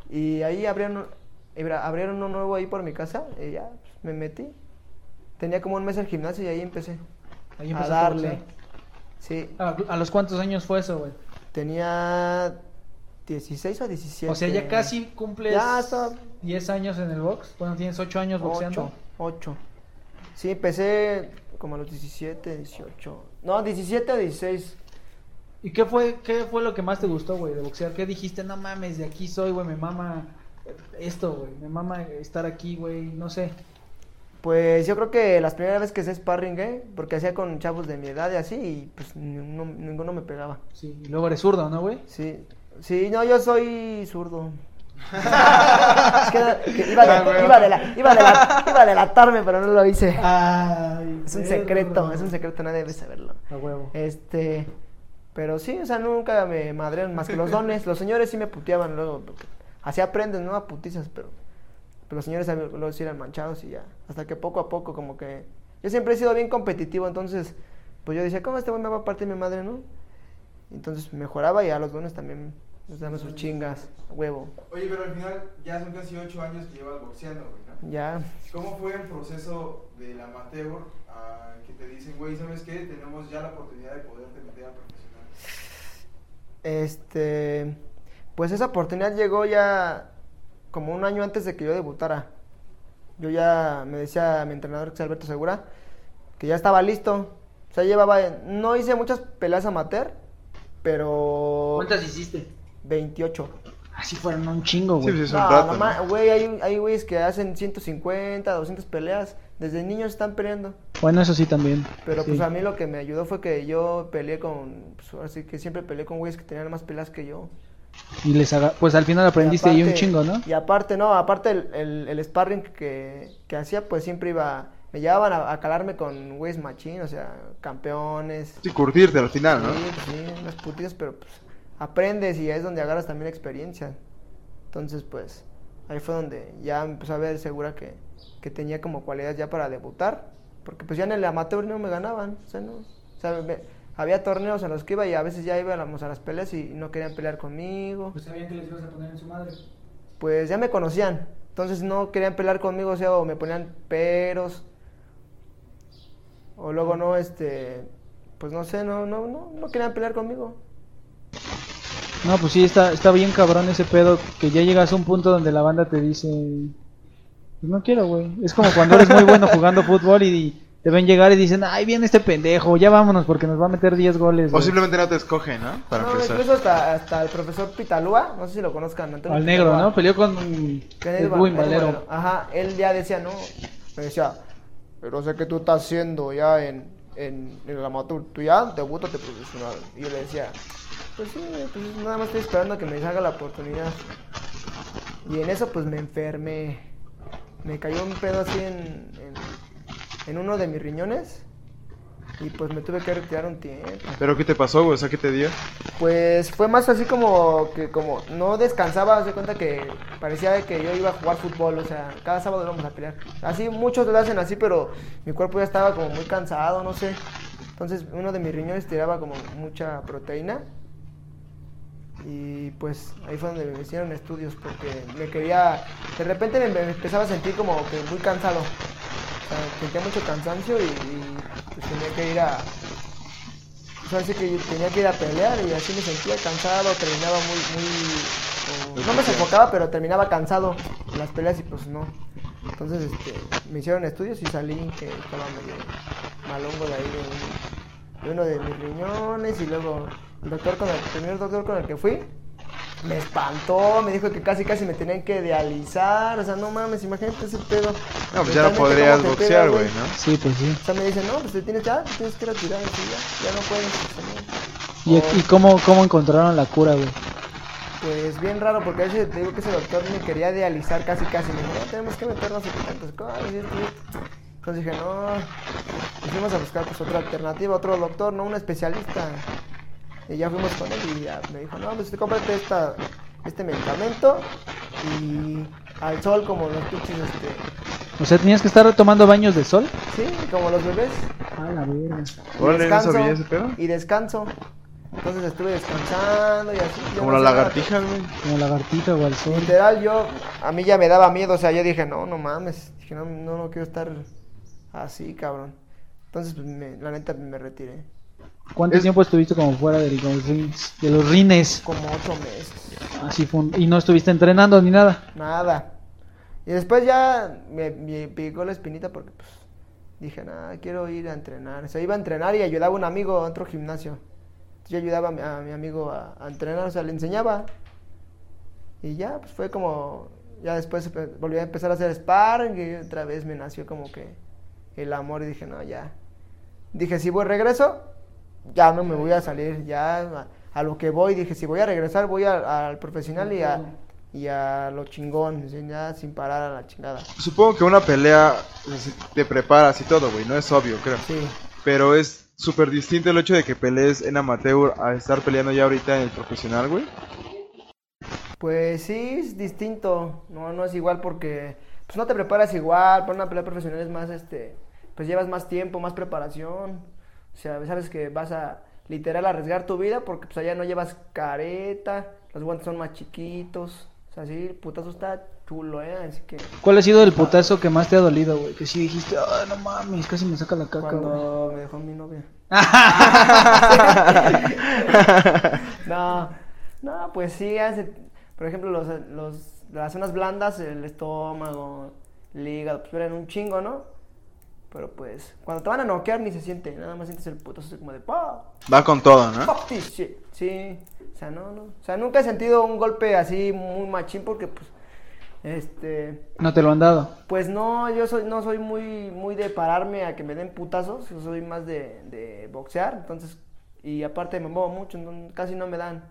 Y ahí abrieron, abrieron uno nuevo ahí por mi casa. Y ya, pues, me metí. Tenía como un mes el gimnasio y ahí empecé. Ahí a a darle. Sí, ¿A, a los cuántos años fue eso, güey? tenía 16 o 17. O sea, ya casi cumples Ya está. 10 años en el box. Bueno, tienes 8 años boxeando. 8, 8. Sí, empecé como a los 17, 18. No, 17 a 16. ¿Y qué fue, qué fue lo que más te gustó, güey, de boxear? ¿Qué dijiste? No mames, de aquí soy, güey, me mama esto, güey, me mama estar aquí, güey, no sé. Pues yo creo que las primeras veces que hice sparring, ¿eh? Porque hacía con chavos de mi edad y así, y pues ninguno, ninguno me pegaba. Sí, y luego eres zurdo, ¿no, güey? Sí, sí, no, yo soy zurdo. Es que, que iba, de, güey. iba, de la- iba, de la- iba a delatarme, pero no lo hice. Ay, Es un secreto, es un secreto, nadie debe saberlo. A huevo. Este, pero sí, o sea, nunca me madrearon más que los dones. Los señores sí me puteaban luego. Así aprendes, ¿no? A putizas, pero, pero los señores sí eran manchados y ya. Hasta que poco a poco, como que. Yo siempre he sido bien competitivo, entonces, pues yo decía, ¿cómo este güey me va a partir mi madre, no? Entonces mejoraba y a los dones también les daban sus chingas, a huevo. Oye, pero al final ya son casi 8 años que llevas boxeando, güey, ¿no? Ya. ¿Cómo fue el proceso del amateur a que te dicen, güey, ¿sabes qué? Tenemos ya la oportunidad de poderte meter a profesional. Este, pues esa oportunidad llegó ya como un año antes de que yo debutara. Yo ya me decía mi entrenador, que es Alberto Segura, que ya estaba listo. O sea, llevaba, no hice muchas peleas amateur, pero ¿Cuántas hiciste? 28. Así fueron un chingo, Sí, güey. pues es un No, güey, hay, hay güeyes que hacen 150, 200 peleas. Desde niños están peleando. Bueno, eso sí también. Pero Sí. pues a mí lo que me ayudó fue que yo peleé con, pues así que siempre peleé con güeyes que tenían más peleas que yo. Y les haga... Pues al final aprendiste Y ahí un chingo, ¿no? Y aparte, no, aparte el, el, el sparring que, que hacía, pues siempre iba, me llevaban a, a calarme con güeyes machín, o sea, campeones. Sí, curtirte al final, ¿no? Sí, pues, sí, unas putitas, pero pues aprendes y es donde agarras también experiencia. Entonces, pues, ahí fue donde ya me empezó a ver segura que, que tenía como cualidades ya para debutar, porque pues ya en el amateur no me ganaban, o sea, no, o sea, me- había torneos en los que iba y a veces ya íbamos a las peleas y no querían pelear conmigo Pues sabían que les ibas a poner en su madre. pues ya me conocían. Entonces no querían pelear conmigo, o sea, o me ponían peros. O luego no, este, pues no sé, no, no, no, no querían pelear conmigo. No, pues sí, está, está bien cabrón ese pedo que ya llegas a un punto donde la banda te dice, pues no quiero, güey. Es como cuando eres muy bueno jugando fútbol y te ven llegar y dicen, ay, viene este pendejo, ya vámonos porque nos va a meter 10 goles. O güey". simplemente no te escogen, ¿no? Para no, empezar. incluso hasta, hasta el profesor Pitalúa, no sé si lo conozcan. Antonio Al negro, Pitalúa. ¿no? Peleó con el Valero. Ajá, él ya decía, no, me decía, pero sé que tú estás haciendo ya en, en, en el amateur, tú ya debútate profesional. Y yo le decía, pues sí, pues nada más estoy esperando a que me salga la oportunidad. Y en eso pues me enfermé, me cayó un pedo así en, en, en uno de mis riñones y pues me tuve que retirar un tiempo. ¿Pero qué te pasó, güey? O sea, ¿qué te dio? Pues fue más así como que como no descansaba, se cuenta que parecía que yo iba a jugar fútbol, o sea, cada sábado íbamos a pelear. Así muchos lo hacen así, pero mi cuerpo ya estaba como muy cansado, no sé. Entonces uno de mis riñones tiraba como mucha proteína. Y pues ahí fue donde me hicieron estudios porque me quería, de repente me, empezaba a sentir como que muy cansado. O sea, sentía mucho cansancio y, y, pues tenía que ir a, sea, así que yo tenía que ir a pelear y así me sentía cansado, terminaba muy, muy... no me sofocaba, pero terminaba cansado en las peleas y pues no. Entonces este, me hicieron estudios y salí que estaba medio malongo de ahí de uno de mis riñones y luego el doctor con el, el primer doctor con el que fui me espantó, me dijo que casi casi me tenían que dializar, o sea, no mames, imagínate ese pedo. No, pues ya no podrías ¿cómo te boxear, güey, ¿no? Sí, pues sí. O sea, me dicen, no, pues te tienes ya, te tienes que retirar, así, ya, ya no puedes. ¿Y, O- y cómo, cómo encontraron la cura, güey? Pues bien raro, porque a veces te digo que ese doctor me quería dializar casi casi. Me dijo, no, tenemos que meternos en tantas cosas. y esto y esto". Entonces dije, no. Y fuimos a buscar pues otra alternativa, otro doctor, no un especialista. Y ya fuimos con él y ya me dijo, no, pues cómprate esta, este medicamento y al sol como los pinches, este, O sea, tenías que estar tomando baños de sol. sí, como los bebés. Ah, la verga. Y Órale, no descanso, sabía ese pedo. Y descanso. Entonces estuve descansando y así. yo Como no las sé nada. lagartijas, güey. Como lagartija o al sol. Literal, yo, a mí ya me daba miedo, o sea, yo dije, no, no mames, dije, no, no, no quiero estar así, cabrón. Entonces, pues, me- la neta, me retiré. ¿Cuánto Es- tiempo estuviste como fuera de los rines? De los rines. Como ocho meses, Así fue. un- Y no estuviste entrenando ni nada. nada. Y después ya me, me picó la espinita porque, pues, dije, nada, quiero ir a entrenar. O sea, iba a entrenar y ayudaba a un amigo a otro gimnasio. Yo ayudaba a mi, a mi amigo a, a entrenar, o sea, le enseñaba. Y ya, pues fue como, ya después volví a empezar a hacer sparring y otra vez me nació como que el amor y dije, no, ya. Dije, si voy regreso, ya no me voy a salir, ya a, a lo que voy. Dije, si voy a regresar, voy a- al profesional y a, y a lo chingón, ya sin parar a la chingada. Supongo que una pelea pues, te preparas y todo, güey. No es obvio, creo. Sí, Pero es súper distinto el hecho de que pelees en amateur a estar peleando ya ahorita en el profesional, güey. pues sí, es distinto, no, no es igual porque pues no te preparas igual, para una pelea profesional es más, este, pues llevas más tiempo, más preparación, o sea, sabes que vas a literal arriesgar tu vida porque pues allá no llevas careta, los guantes son más chiquitos, o sea, sí, el putazo está chulo, eh, así que ¿Cuál ha sido el putazo que más te ha dolido, güey? Que sí dijiste, ah, no mames, casi me saca la caca, güey. cuando me dejó mi novia. No, no, pues sí, hace, por ejemplo, los, los, las zonas blandas, el estómago, el hígado, pues eran un chingo, ¿no? Pero pues, cuando te van a noquear ni se siente, nada más sientes el putazo así como de ¡pah! Va con todo, ¿no? Fuck this shit. Sí, o sea, no, no. O sea, nunca he sentido un golpe así muy machín porque, pues, este, No te lo han dado. pues no, yo soy, no soy muy, muy de pararme a que me den putazos, yo soy más de, de boxear, entonces, y aparte me muevo mucho, entonces casi no me dan.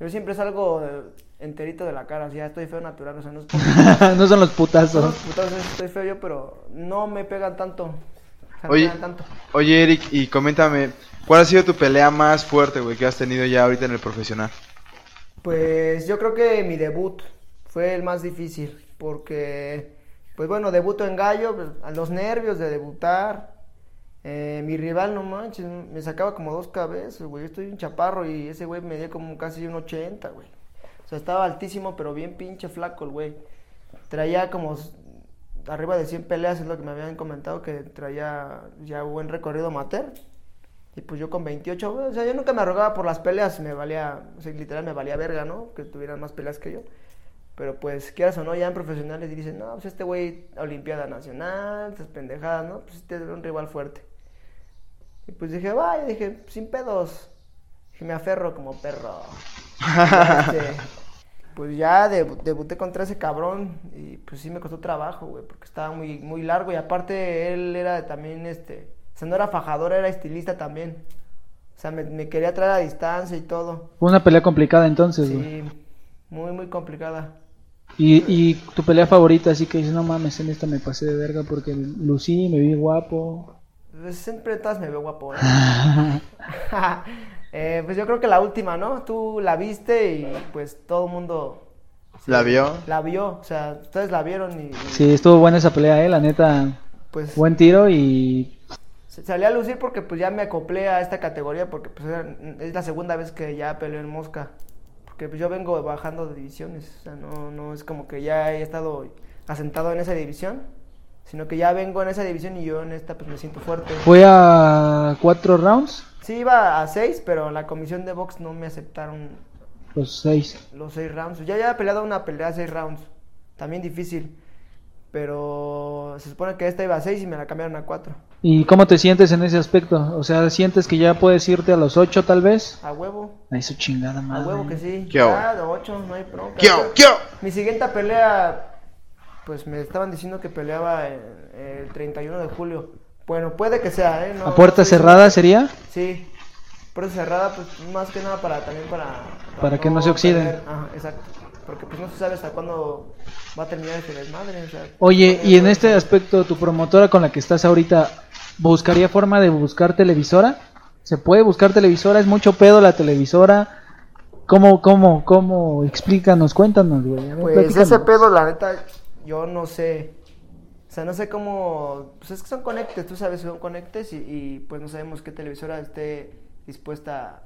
Yo siempre salgo eh, enterito de la cara, o sea, estoy feo natural, o sea, no es no son los no putazos. los putazos, estoy feo yo, pero no me pegan tanto. O sea, no Oye. me pegan tanto. Oye, Eric, y coméntame, ¿cuál ha sido tu pelea más fuerte, güey, que has tenido ya ahorita en el profesional? Pues yo creo que mi debut fue el más difícil, porque, pues bueno, debuto en gallo, pues, a los nervios de debutar. Eh, mi rival, no manches, me sacaba como dos cabezas, güey. Yo estoy un chaparro y ese güey me dio como casi un 80, güey. O sea, estaba altísimo, pero bien pinche flaco el güey. Traía como arriba de 100 peleas, es lo que me habían comentado, que traía ya buen recorrido amateur. Y pues yo con 28, güey, o sea, yo nunca me arrogaba por las peleas, me valía, o sea, literal me valía verga, ¿no? Que tuvieran más peleas que yo. Pero pues, quieras o no, ya en profesionales dicen, no, pues este güey, Olimpiada Nacional, esas pendejadas, ¿no? Pues este es un rival fuerte. Y pues dije, vaya, dije, sin pedos. Dije, me aferro como perro. Este, pues ya debu- debuté contra ese cabrón y pues sí me costó trabajo, güey, porque estaba muy, muy largo y aparte él era también, este, o sea, no era fajador, era estilista también. O sea, me, me quería traer a distancia y todo. Fue una pelea complicada entonces, güey. Sí, muy, muy complicada. Y, y tu pelea favorita, así que dices, no mames, en esta me pasé de verga porque lucí, me vi guapo. Pues siempre todas me veo guapo, ¿eh? Eh, pues yo creo que la última, ¿no? Tú la viste y pues todo el mundo ¿La vio? la vio. O sea, ustedes la vieron y, y, Sí, estuvo buena esa pelea, eh, la neta. pues Buen tiro y salí a lucir porque pues ya me acoplé a esta categoría porque pues era- es la segunda vez que ya peleo en Mosca. Porque pues yo vengo bajando de divisiones, o sea, no, no es como que ya he estado asentado en esa división, sino que ya vengo en esa división y yo en esta pues me siento fuerte. fue a cuatro rounds, Sí, iba a seis, pero en la comisión de box no me aceptaron los seis. los seis rounds. Ya he peleado una pelea a seis rounds. También difícil. Pero se supone que esta iba a seis y me la cambiaron a cuatro. ¿Y cómo te sientes en ese aspecto? O sea, ¿sientes que ya puedes irte a los 8 tal vez? A huevo. A su chingada A madre. huevo que sí. ¿Qué hago? Ah, de 8, no hay bronca. ¿Qué hago? ¿Qué hago? Mi siguiente pelea, pues me estaban diciendo que peleaba en- el 31 de julio. Bueno, puede que sea, ¿eh? No- ¿A puerta cerrada sería? Sí. Puerta cerrada, pues más que nada para también para... Para que no se oxiden. perder. Ajá, exacto. Porque pues no se sabe hasta cuándo va a terminar este desmadre. o sea, Oye, y en este ser. aspecto, ¿tu promotora con la que estás ahorita buscaría forma de buscar televisora? ¿Se puede buscar televisora? ¿Es mucho pedo la televisora? ¿Cómo, cómo, cómo? Explícanos, cuéntanos, güey. Ver, Pues ese pedo, la neta, yo no sé. O sea, no sé cómo. Pues es que son conectes, tú sabes, son conectes y, y, pues no sabemos qué televisora esté dispuesta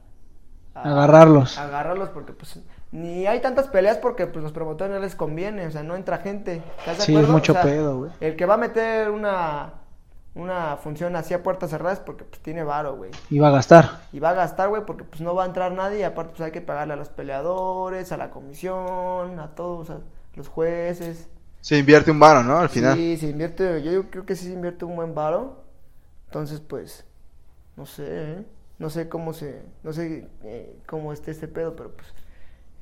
a. Agarrarlos. a agarrarlos porque pues ni hay tantas peleas porque pues los promotores no les conviene, o sea, no entra gente. ¿Estás de Sí, es mucho O sea, pedo, güey. El que va a meter una una función así a puertas cerradas porque pues tiene varo, güey. Iba a gastar. Y va a gastar, güey, porque pues no va a entrar nadie y aparte pues hay que pagarle a los peleadores, a la comisión, a todos, a los jueces. Se invierte un varo, ¿no? Al final. Sí, se invierte, yo, creo que sí se invierte un buen varo. Entonces, pues, no sé, ¿eh? no sé cómo se, no sé eh, cómo esté este pedo, pero pues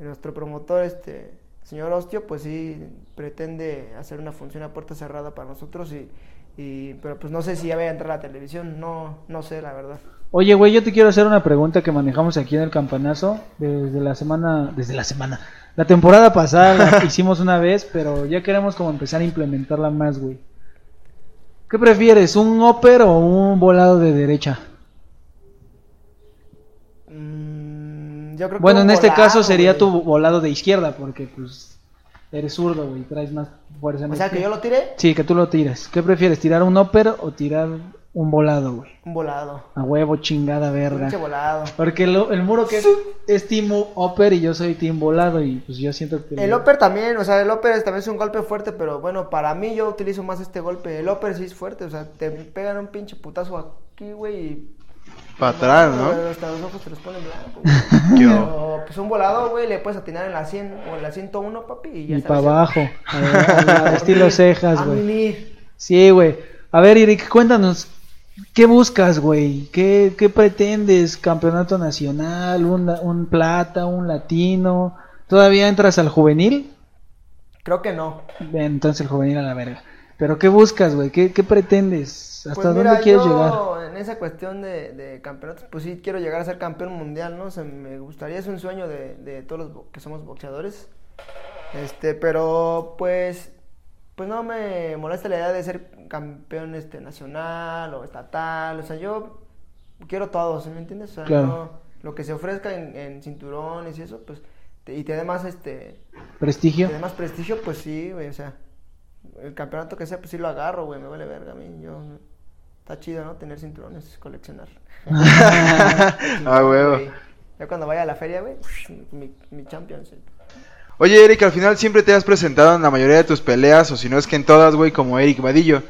nuestro promotor, este señor Ostio, pues sí pretende hacer una función a puerta cerrada para nosotros y, y pero pues no sé si ya vaya a entrar a la televisión, no, no sé la verdad. Oye, güey, yo te quiero hacer una pregunta que manejamos aquí en el campanazo desde la semana, desde la semana, la temporada pasada la hicimos una vez, pero ya queremos como empezar a implementarla más, güey. ¿Qué prefieres, un upper o un volado de derecha? Mm, yo creo que Bueno, en este volado, caso sería güey. tu volado de izquierda, porque pues eres zurdo, güey, traes más fuerza. en O sea, que pie. yo lo tire, Sí, que tú lo tires. ¿Qué prefieres, tirar un upper o tirar un volado, güey? un volado. A huevo, chingada verga. Pinche volado. Porque lo- el muro que es, es team upper y yo soy team volado y pues yo siento que... El upper también, o sea, el upper es- también es un golpe fuerte, pero bueno, para mí yo utilizo más este golpe. El upper sí es fuerte, o sea, te pegan un pinche putazo aquí, güey, y... Para atrás, ¿no? güey, Hasta los ojos te los ponen blancos. güey. ¿Qué Pero, pues un volado, güey, le puedes atinar en la 100 o en la 101, papi, y ya Y para abajo. A ver, a ver, estilo cejas, güey. Sí, güey. A ver, Eric, cuéntanos. ¿Qué buscas, güey? ¿Qué, ¿Qué pretendes? ¿Campeonato nacional? Un, ¿Un plata? ¿Un latino? ¿Todavía entras al juvenil? Creo que no. Entonces el juvenil a la verga. ¿Pero qué buscas, güey? ¿Qué, ¿Qué pretendes? ¿Hasta Pues dónde mira, quieres yo llegar? en esa cuestión de, de campeonatos, pues sí quiero llegar a ser campeón mundial, ¿no? O sea, me gustaría, es un sueño de, de todos los que somos boxeadores. Este, pero pues, pues no me molesta la idea de ser campeón este, nacional o estatal. O sea, yo quiero todo, ¿sí me entiendes? O sea, Claro. no- lo que se ofrezca en, en cinturones y eso, pues, te- y te dé más, este, ¿Prestigio? te dé más prestigio, pues sí, güey, o sea, el campeonato que sea, pues sí lo agarro, güey, me vale verga a mí, yo, está chido, ¿no? Tener cinturones, coleccionar. Ah, huevo. Güey, Ya cuando vaya a la feria, güey, mi, mi championship. Oye, Eric, al final siempre te has presentado en la mayoría de tus peleas, o si no es que en todas, güey, como Eric Vadillo.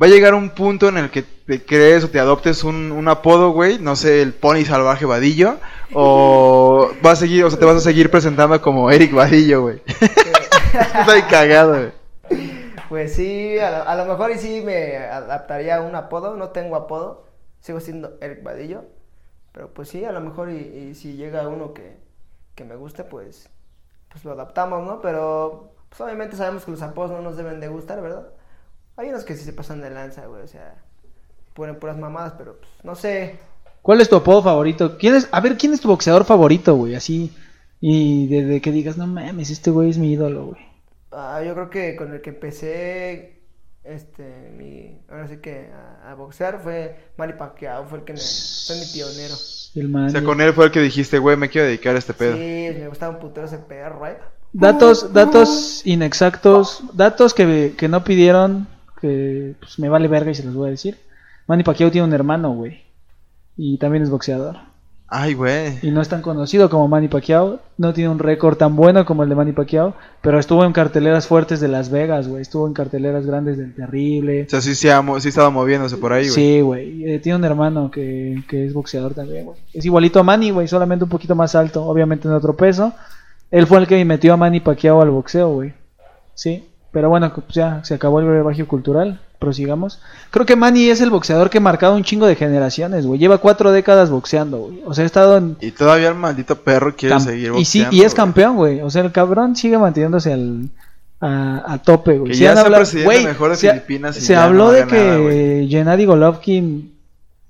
Va a llegar un punto en el que te crees o te adoptes un, un apodo, güey, no sé, el Pony Salvaje Vadillo, o vas a seguir, o sea, te vas a seguir presentando como Eric Vadillo, güey. Estoy cagado, güey. Pues sí, a lo, a lo mejor y sí me adaptaría a un apodo, no tengo apodo, sigo siendo Eric Vadillo, pero pues sí, a lo mejor y, y si llega uno que, que me guste, pues, pues lo adaptamos, ¿no? Pero pues obviamente sabemos que los apodos no nos deben de gustar, ¿verdad? Hay unos que sí se pasan de lanza, güey, o sea, ponen puras mamadas, pero pues, no sé. ¿Cuál es tu apodo favorito? ¿Quién es, a ver, ¿quién es tu boxeador favorito, güey? Así. Y desde que digas, no mames, este güey es mi ídolo, güey. Ah, yo creo que con el que empecé, este, mi, ahora sí que a, a boxear fue Manny Pacquiao, fue el que me, fue mi pionero. El man. O sea, con él fue el que dijiste, güey, me quiero dedicar a este pedo. Sí, me gustaba un putero ese perro, ¿eh? Datos, datos inexactos, datos que, que no pidieron, que pues, me vale verga y se los voy a decir. Manny Pacquiao tiene un hermano, güey. Y también es boxeador. Ay, güey. Y no es tan conocido como Manny Pacquiao. No tiene un récord tan bueno como el de Manny Pacquiao. Pero estuvo en carteleras fuertes de Las Vegas, güey. Estuvo en carteleras grandes del Terrible. O sea, sí, se ha sí estaba moviéndose por ahí, güey. Sí, güey. Eh, tiene un hermano que, que es boxeador también, güey. Es igualito a Manny, güey. Solamente un poquito más alto. Obviamente en otro peso. Él fue el que metió a Manny Pacquiao al boxeo, güey. Sí. Pero bueno, pues ya se acabó el brebaje cultural. Prosigamos. Creo que Manny es el boxeador que ha marcado un chingo de generaciones, güey. Lleva cuatro décadas boxeando, güey. O sea, ha estado en... Y todavía el maldito perro quiere cam- seguir y sí, boxeando. y es güey. campeón, güey. O sea, el cabrón sigue manteniéndose al... A, a tope, güey. Que ya sea hablado- presidente güey, mejor de se, Filipinas y se ya habló no de nada, que güey. Gennady Golovkin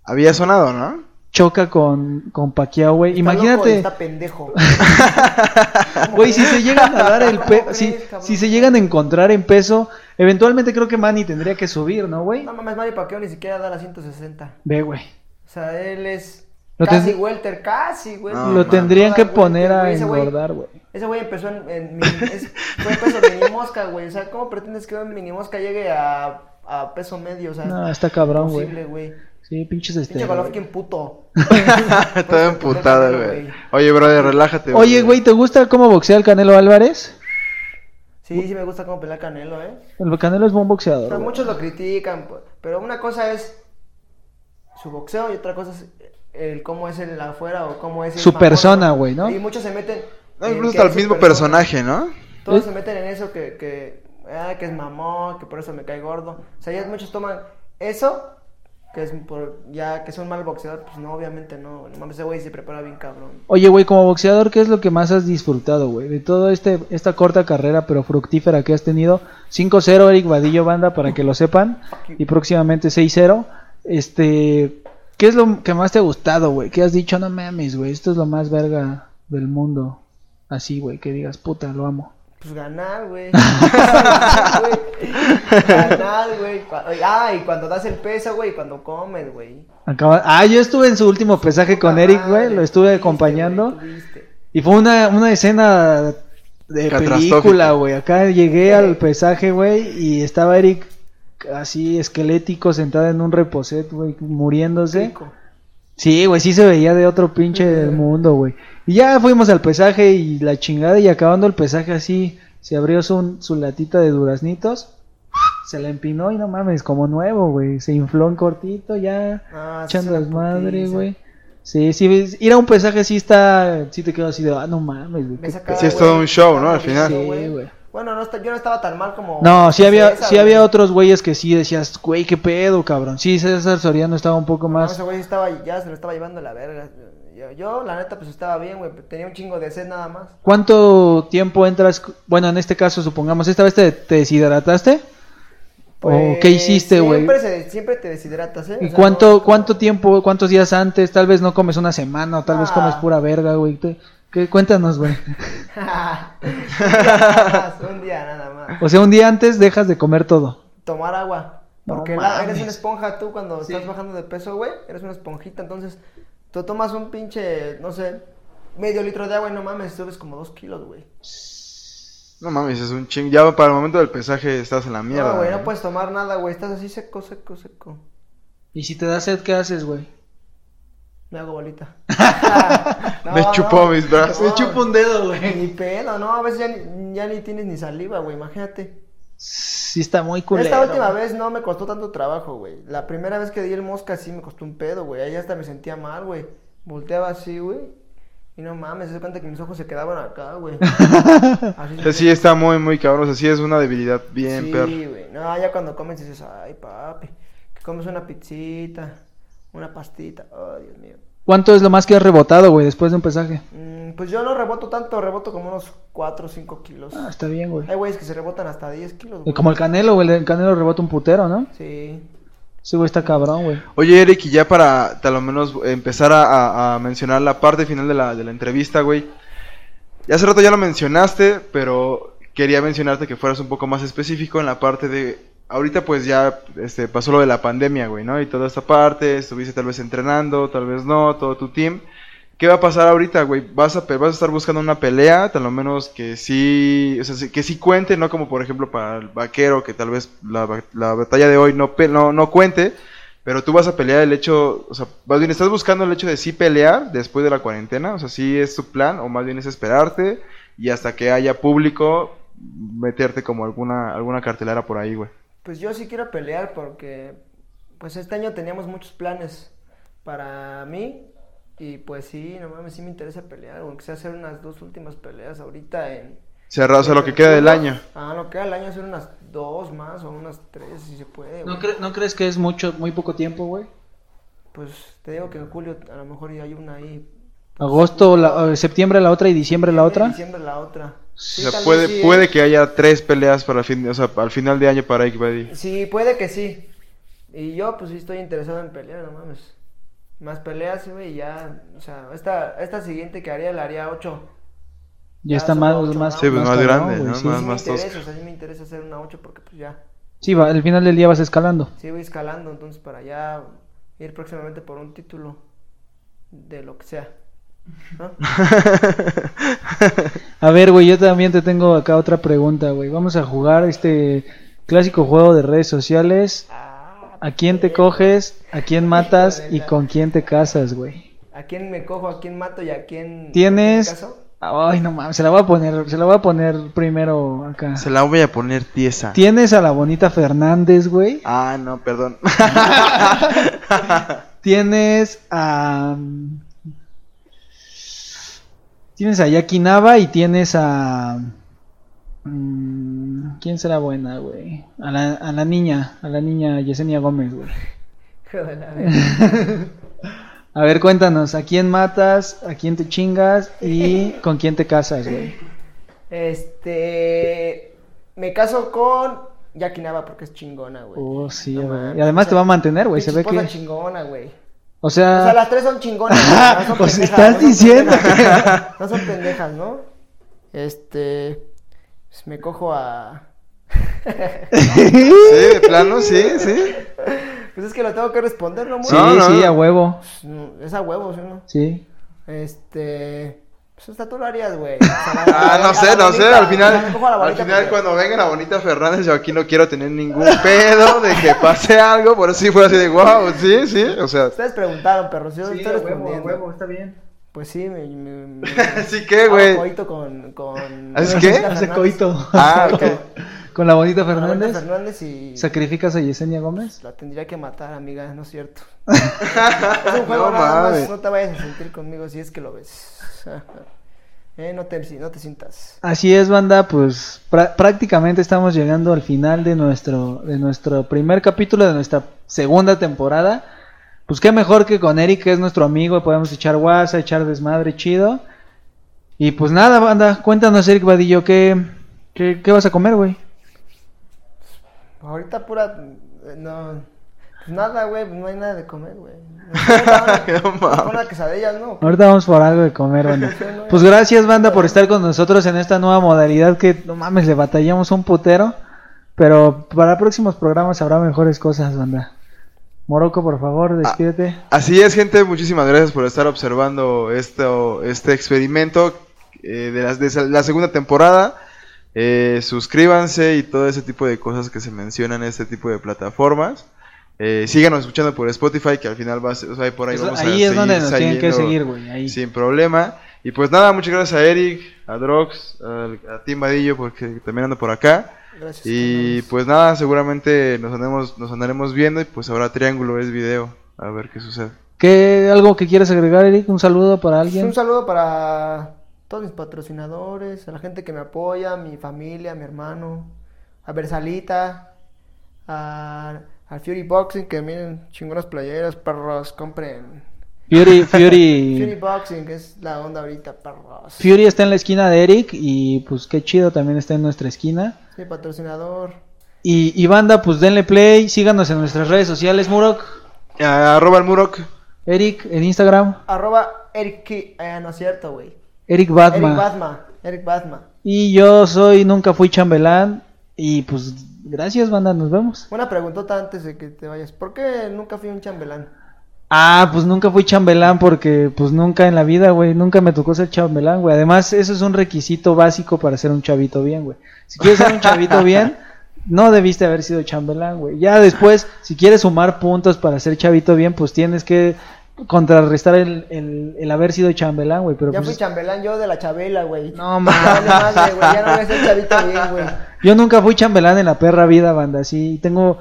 Había sonado, ¿no? choca con, con Pacquiao, güey. Imagínate... está pendejo. Güey, si se llegan a dar el ¿Cómo pe- si, si se llegan a encontrar en peso, eventualmente creo que Manny tendría que subir, ¿no, güey? No mames, Mario Pacquiao ni siquiera da la 160. Ve, güey. O sea, él es Lo casi ten- welter, casi, güey. No, Lo man. tendrían que poner a ese engordar, güey. Ese güey empezó en, en mini- es- fue peso mini mosca, güey. O sea, ¿cómo pretendes que un mini mosca llegue a, a peso medio? O sea, No, está cabrón, güey. imposible, güey. Sí, pinches Pinche este. Golovkin puto. Estaba emputado, güey. Oye, brother, relájate. Oye, güey, ¿te gusta cómo boxea el Canelo Álvarez? Sí, sí me gusta cómo pelea Canelo, eh. El Canelo es buen O boxeador. sea, muchos lo critican, pues, pero una cosa es su boxeo y otra cosa es el cómo es él afuera o cómo es el Su mamón, persona, güey, ¿no? Y muchos se meten No, incluso el su mismo persona. personaje, ¿no? Todos ¿Eh? se meten en eso que, que, ah, que es mamón, que por eso me cae gordo. O sea, ya muchos toman eso, que es por, ya que es un mal boxeador, pues no, obviamente no. No mames, ese güey se prepara bien cabrón. Oye, güey, como boxeador, ¿qué es lo que más has disfrutado, güey? De toda este, esta corta carrera, pero fructífera que has tenido. 5-0, Eric Vadillo Banda, para que lo sepan. Y próximamente 6-0. Este, ¿qué es lo que más te ha gustado, güey? ¿Qué has dicho? No mames, güey, esto es lo más verga del mundo. Así, güey, que digas, puta, lo amo. Pues ganar, güey. Ganar, güey. Ah, y cuando das el peso, güey, y cuando comes, güey. Acaba... Ah, yo estuve en su último pesaje con Eric, güey, lo estuve tuviste, acompañando. Y fue una, una escena de película, güey. Acá llegué al pesaje, güey, y estaba Eric así esquelético sentado en un reposet, güey, muriéndose. Rico. Sí, güey, sí se veía de otro pinche del mundo, güey. Y ya fuimos al pesaje y la chingada y acabando el pesaje así, se abrió su, su latita de duraznitos, se la empinó y no mames, como nuevo, güey. Se infló en cortito ya, Ah, sí, echando desmadre, putiza. güey. Sí, sí, ir a un pesaje sí está, sí te quedo así de, ah, no mames, güey. Sí, es todo un show, ¿no? Al Sí, final. güey. Bueno, no está, yo no estaba tan mal como. No, sí había, sí había otros güeyes que sí decías, güey, qué pedo, cabrón. Sí, César Soriano estaba un poco No, más. ese güey estaba, ya se lo estaba llevando la verga. Yo, yo, la neta, pues estaba bien, güey. Tenía un chingo de sed nada más. ¿Cuánto tiempo entras? Bueno, en este caso, supongamos, ¿esta vez te, te deshidrataste? ¿O Pues, qué hiciste, güey? Siempre, se- siempre te deshidratas, ¿eh? ¿Y O sea, cuánto, no- cuánto tiempo, cuántos días antes? Tal vez no comes una semana o tal vez Ah. comes pura verga, güey. ¿Qué- qué- Cuéntanos, güey. un día nada más, un día nada más. O sea, un día antes dejas de comer todo. Tomar agua. No Porque la- eres una esponja tú cuando Sí. estás bajando de peso, güey. Eres una esponjita, entonces tú tomas un pinche, no sé, medio litro de agua y no mames, subes como dos kilos, güey. No mames, es un ching. Ya para el momento del pesaje estás en la mierda. No, güey, no puedes tomar nada, güey. Estás así seco, seco, seco. Y si te da sed, ¿qué haces, güey? Me hago bolita. Me chupó mis brazos. Me chupo un dedo, güey. Ni pedo, no, a veces ya ni, ya ni tienes ni saliva, güey, imagínate. Sí está muy culero. Esta última vez no me costó tanto trabajo, güey. La primera vez que di el mosca sí me costó un pedo, güey. Ahí hasta me sentía mal, güey. Volteaba así, güey. Y no mames, se da cuenta que mis ojos se quedaban acá, güey. Así sí está muy, muy cabrón. O sea, sí es una debilidad bien sí, perro. güey. No, ya cuando comes dices, ay, papi. Que comes una pizzita, una pastita. Oh, Dios mío. ¿Cuánto es lo más que has rebotado, güey, después de un pesaje? Mm, pues yo no reboto tanto, reboto como unos 4 o 5 kilos. Ah, está bien, güey. Hay güeyes que se rebotan hasta 10 kilos, güey. Como el Canelo, güey. El Canelo rebota un putero, ¿no? Sí. Ese güey está cabrón, güey. Oye, Eric, y ya para tal lo menos empezar a, a- a mencionar la parte final de la, de la entrevista, güey. Ya hace rato ya lo mencionaste, pero quería mencionarte que fueras un poco más específico en la parte de... Ahorita pues ya este, pasó lo de la pandemia, güey, ¿no? Y toda esta parte, estuviste tal vez entrenando, tal vez no, todo tu team. ¿Qué va a pasar ahorita, güey? ¿Vas a, ¿Vas a estar buscando una pelea, tal lo menos que sí, o sea, que sí cuente, no como por ejemplo para el vaquero, que tal vez la, la batalla de hoy no, no, no cuente, pero tú vas a pelear el hecho, o sea, más bien estás buscando el hecho de sí pelear después de la cuarentena, o sea, sí es tu plan, o más bien es esperarte y hasta que haya público, meterte como alguna, alguna cartelera por ahí, güey. Pues yo sí quiero pelear porque pues este año teníamos muchos planes para mí y pues sí, no mames, sí me interesa pelear, aunque sea hacer unas dos últimas peleas ahorita en Cerrado, o sea, lo que queda del año. Ah, lo que queda del año son unas dos más o unas tres, si se puede. ¿No, cre- ¿No crees que es mucho, muy poco tiempo, güey? Pues te digo que en julio a lo mejor ya hay una ahí. Agosto, la- eh, septiembre la otra y diciembre la otra. Diciembre la otra. Sí, o sea, tal vez puede, sí, puede ¿eh? que haya tres peleas para el fin, o sea, al final de año para Ike Buddy. Sí, puede que sí. Y yo, pues sí estoy interesado en pelear, no mames. Más peleas, güey, y ya. O sea, esta, esta siguiente que haría la haría 8. Ya Ya está son más, ocho, más, pues, más grande, ¿no? sí. Más- me más interesa, tosco. o sea, sí me interesa hacer una 8 porque pues ya. Sí, va, al final del día vas escalando. Sí, voy escalando, entonces para ya ir próximamente por un título de lo que sea. ¿No? A ver, güey, yo también te tengo acá otra pregunta, güey. Vamos a jugar este clásico juego de redes sociales. ¿A quién te coges? ¿A quién matas? ¿Y con quién te casas, güey? ¿A quién me cojo? ¿A quién mato? ¿Y a quién. Tienes-. Ay, no mames, se la voy a poner, se la voy a poner primero acá. Se la voy a poner tiesa. Tienes a la bonita Fernández, güey. Ah, no, perdón. Tienes a. Tienes a Jackie Nava y tienes a. mm, ¿Quién será buena, güey? A la, a la niña, a la niña Yesenia Gómez, güey. A ver, cuéntanos, ¿a quién matas? ¿A quién te chingas? ¿Y con quién te casas, güey? Este. Me caso con Jackie Nava porque es chingona, güey. Oh, sí, güey. Y además o te va a mantener, güey. Se ve que. chingona, güey. O O sea, sea. las tres son chingonas. güey, no son Pues pendejas, estás no son diciendo pendejas. No son pendejas, ¿no? Este. pues me cojo a. Sí, de plano, sí, sí. Pues es que lo tengo que responder, ¿no? Muy- Sí, No, no, sí, no. a huevo. Es a huevos, ¿no? Sí. Este. Pues hasta tú lo harías, güey. O sea, Ah, no sé, no sé, bonita, al o sea, final, al final porque- cuando venga la bonita Fernández, yo aquí no quiero tener ningún pedo de que pase algo, por eso sí fue así de wow, sí, sí, o sea, Ustedes preguntaron, perros, yo estoy respondiendo. está bien. Pues sí, me. me, me sí que, hago güey. coito con. con ¿Haces con qué? Hace coito. Ah, ok. Con la bonita la Fernández. Fernández y. ¿Sacrificas a Yesenia Gómez? La tendría que matar, amiga, no es cierto. es un juego No nada mames. más, no te vayas a sentir conmigo si es que lo ves. eh, no te, no te sientas. Así es, banda, pues prá- prácticamente estamos llegando al final de nuestro, de nuestro primer capítulo de nuestra segunda temporada. Pues qué mejor que con Eric, que es nuestro amigo, podemos echar guasa, echar desmadre chido. Y pues nada, banda, cuéntanos, Eric Vadillo, ¿qué, qué, qué vas a comer, güey? Ahorita pura. eh, No. Pues nada, güey, pues no hay nada de comer, güey. No, No mames. Con una quesadilla, ¿no? Ahorita vamos por algo de comer, banda. Pues gracias, banda, por estar con nosotros en esta nueva modalidad que, no mames, le batallamos un putero. Pero para próximos programas habrá mejores cosas, banda. Moroco, por favor, despídete. Así es, gente, muchísimas gracias por estar observando esto, este experimento eh, de, las, de la segunda temporada. Eh, suscríbanse y todo ese tipo de cosas que se mencionan en este tipo de plataformas. Eh, síganos escuchando por Spotify, que al final va a ser- o sea, por ahí, Eso- vamos a ahí es donde nos tienen que seguir, güey. Ahí. Sin problema. Y pues nada, muchas gracias a Eric, a Drox, al- a Tim Vadillo, porque también ando por acá. Gracias. Y pues nada, seguramente nos andemos, nos andaremos viendo y pues ahora Triángulo es video. A ver qué sucede. ¿Qué, ¿Algo que quieras agregar, Eric? ¿Un saludo para Pues, alguien? Un saludo para todos mis patrocinadores, a la gente que me apoya, a mi familia, a mi hermano, a Versalita, a, al Fury Boxing, que miren, chingonas playeras, perros, compren. Fury, Fury Fury, Boxing, que es la onda ahorita, perros. Fury está en la esquina de Eric y pues qué chido, también está en nuestra esquina. Sí, patrocinador. Y, y banda, pues denle play, síganos en nuestras redes sociales, Murok, Ah, arroba el Murok. Eric en Instagram, Arroba Eric eh, no es cierto, güey. Eric Eric Batman. Batma. Eric Batma. Y yo soy Nunca Fui Chambelán. Y pues gracias, banda, nos vemos. Una preguntota antes de que te vayas. ¿Por qué nunca fui un chambelán? Ah, pues nunca fui chambelán porque pues nunca en la vida, güey, nunca me tocó ser chambelán, güey. Además, eso es un requisito básico para ser un chavito bien, güey. Si quieres ser un chavito bien, no debiste haber sido chambelán, güey. Ya después, si quieres sumar puntos para ser chavito bien, pues tienes que contrarrestar el, el, el, haber sido chambelán, güey. Pero ya pues fui chambelán yo de la Chabela, güey. No mames, güey. Ya no voy a ser chavito bien, güey. Yo nunca fui chambelán en la perra vida, banda. Sí, tengo.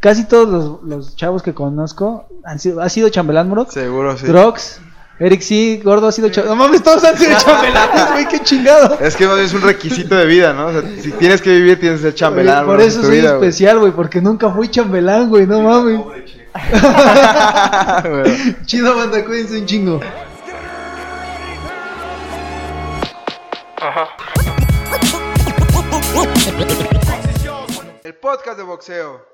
Casi todos los, los chavos que conozco han sido. ¿Ha sido chambelán, Murok? Seguro, sí. Drox. Eric sí, gordo ha sido chambelán. No mames, todos han sido chambelanes, güey, qué chingado. Es que es un requisito de vida, ¿no? O sea, si tienes que vivir, tienes que ser chambelán. Oye, por eso soy especial, güey, porque nunca fui chambelán, güey, no mames. Chido, banda, cuídense un chingo. El podcast de boxeo.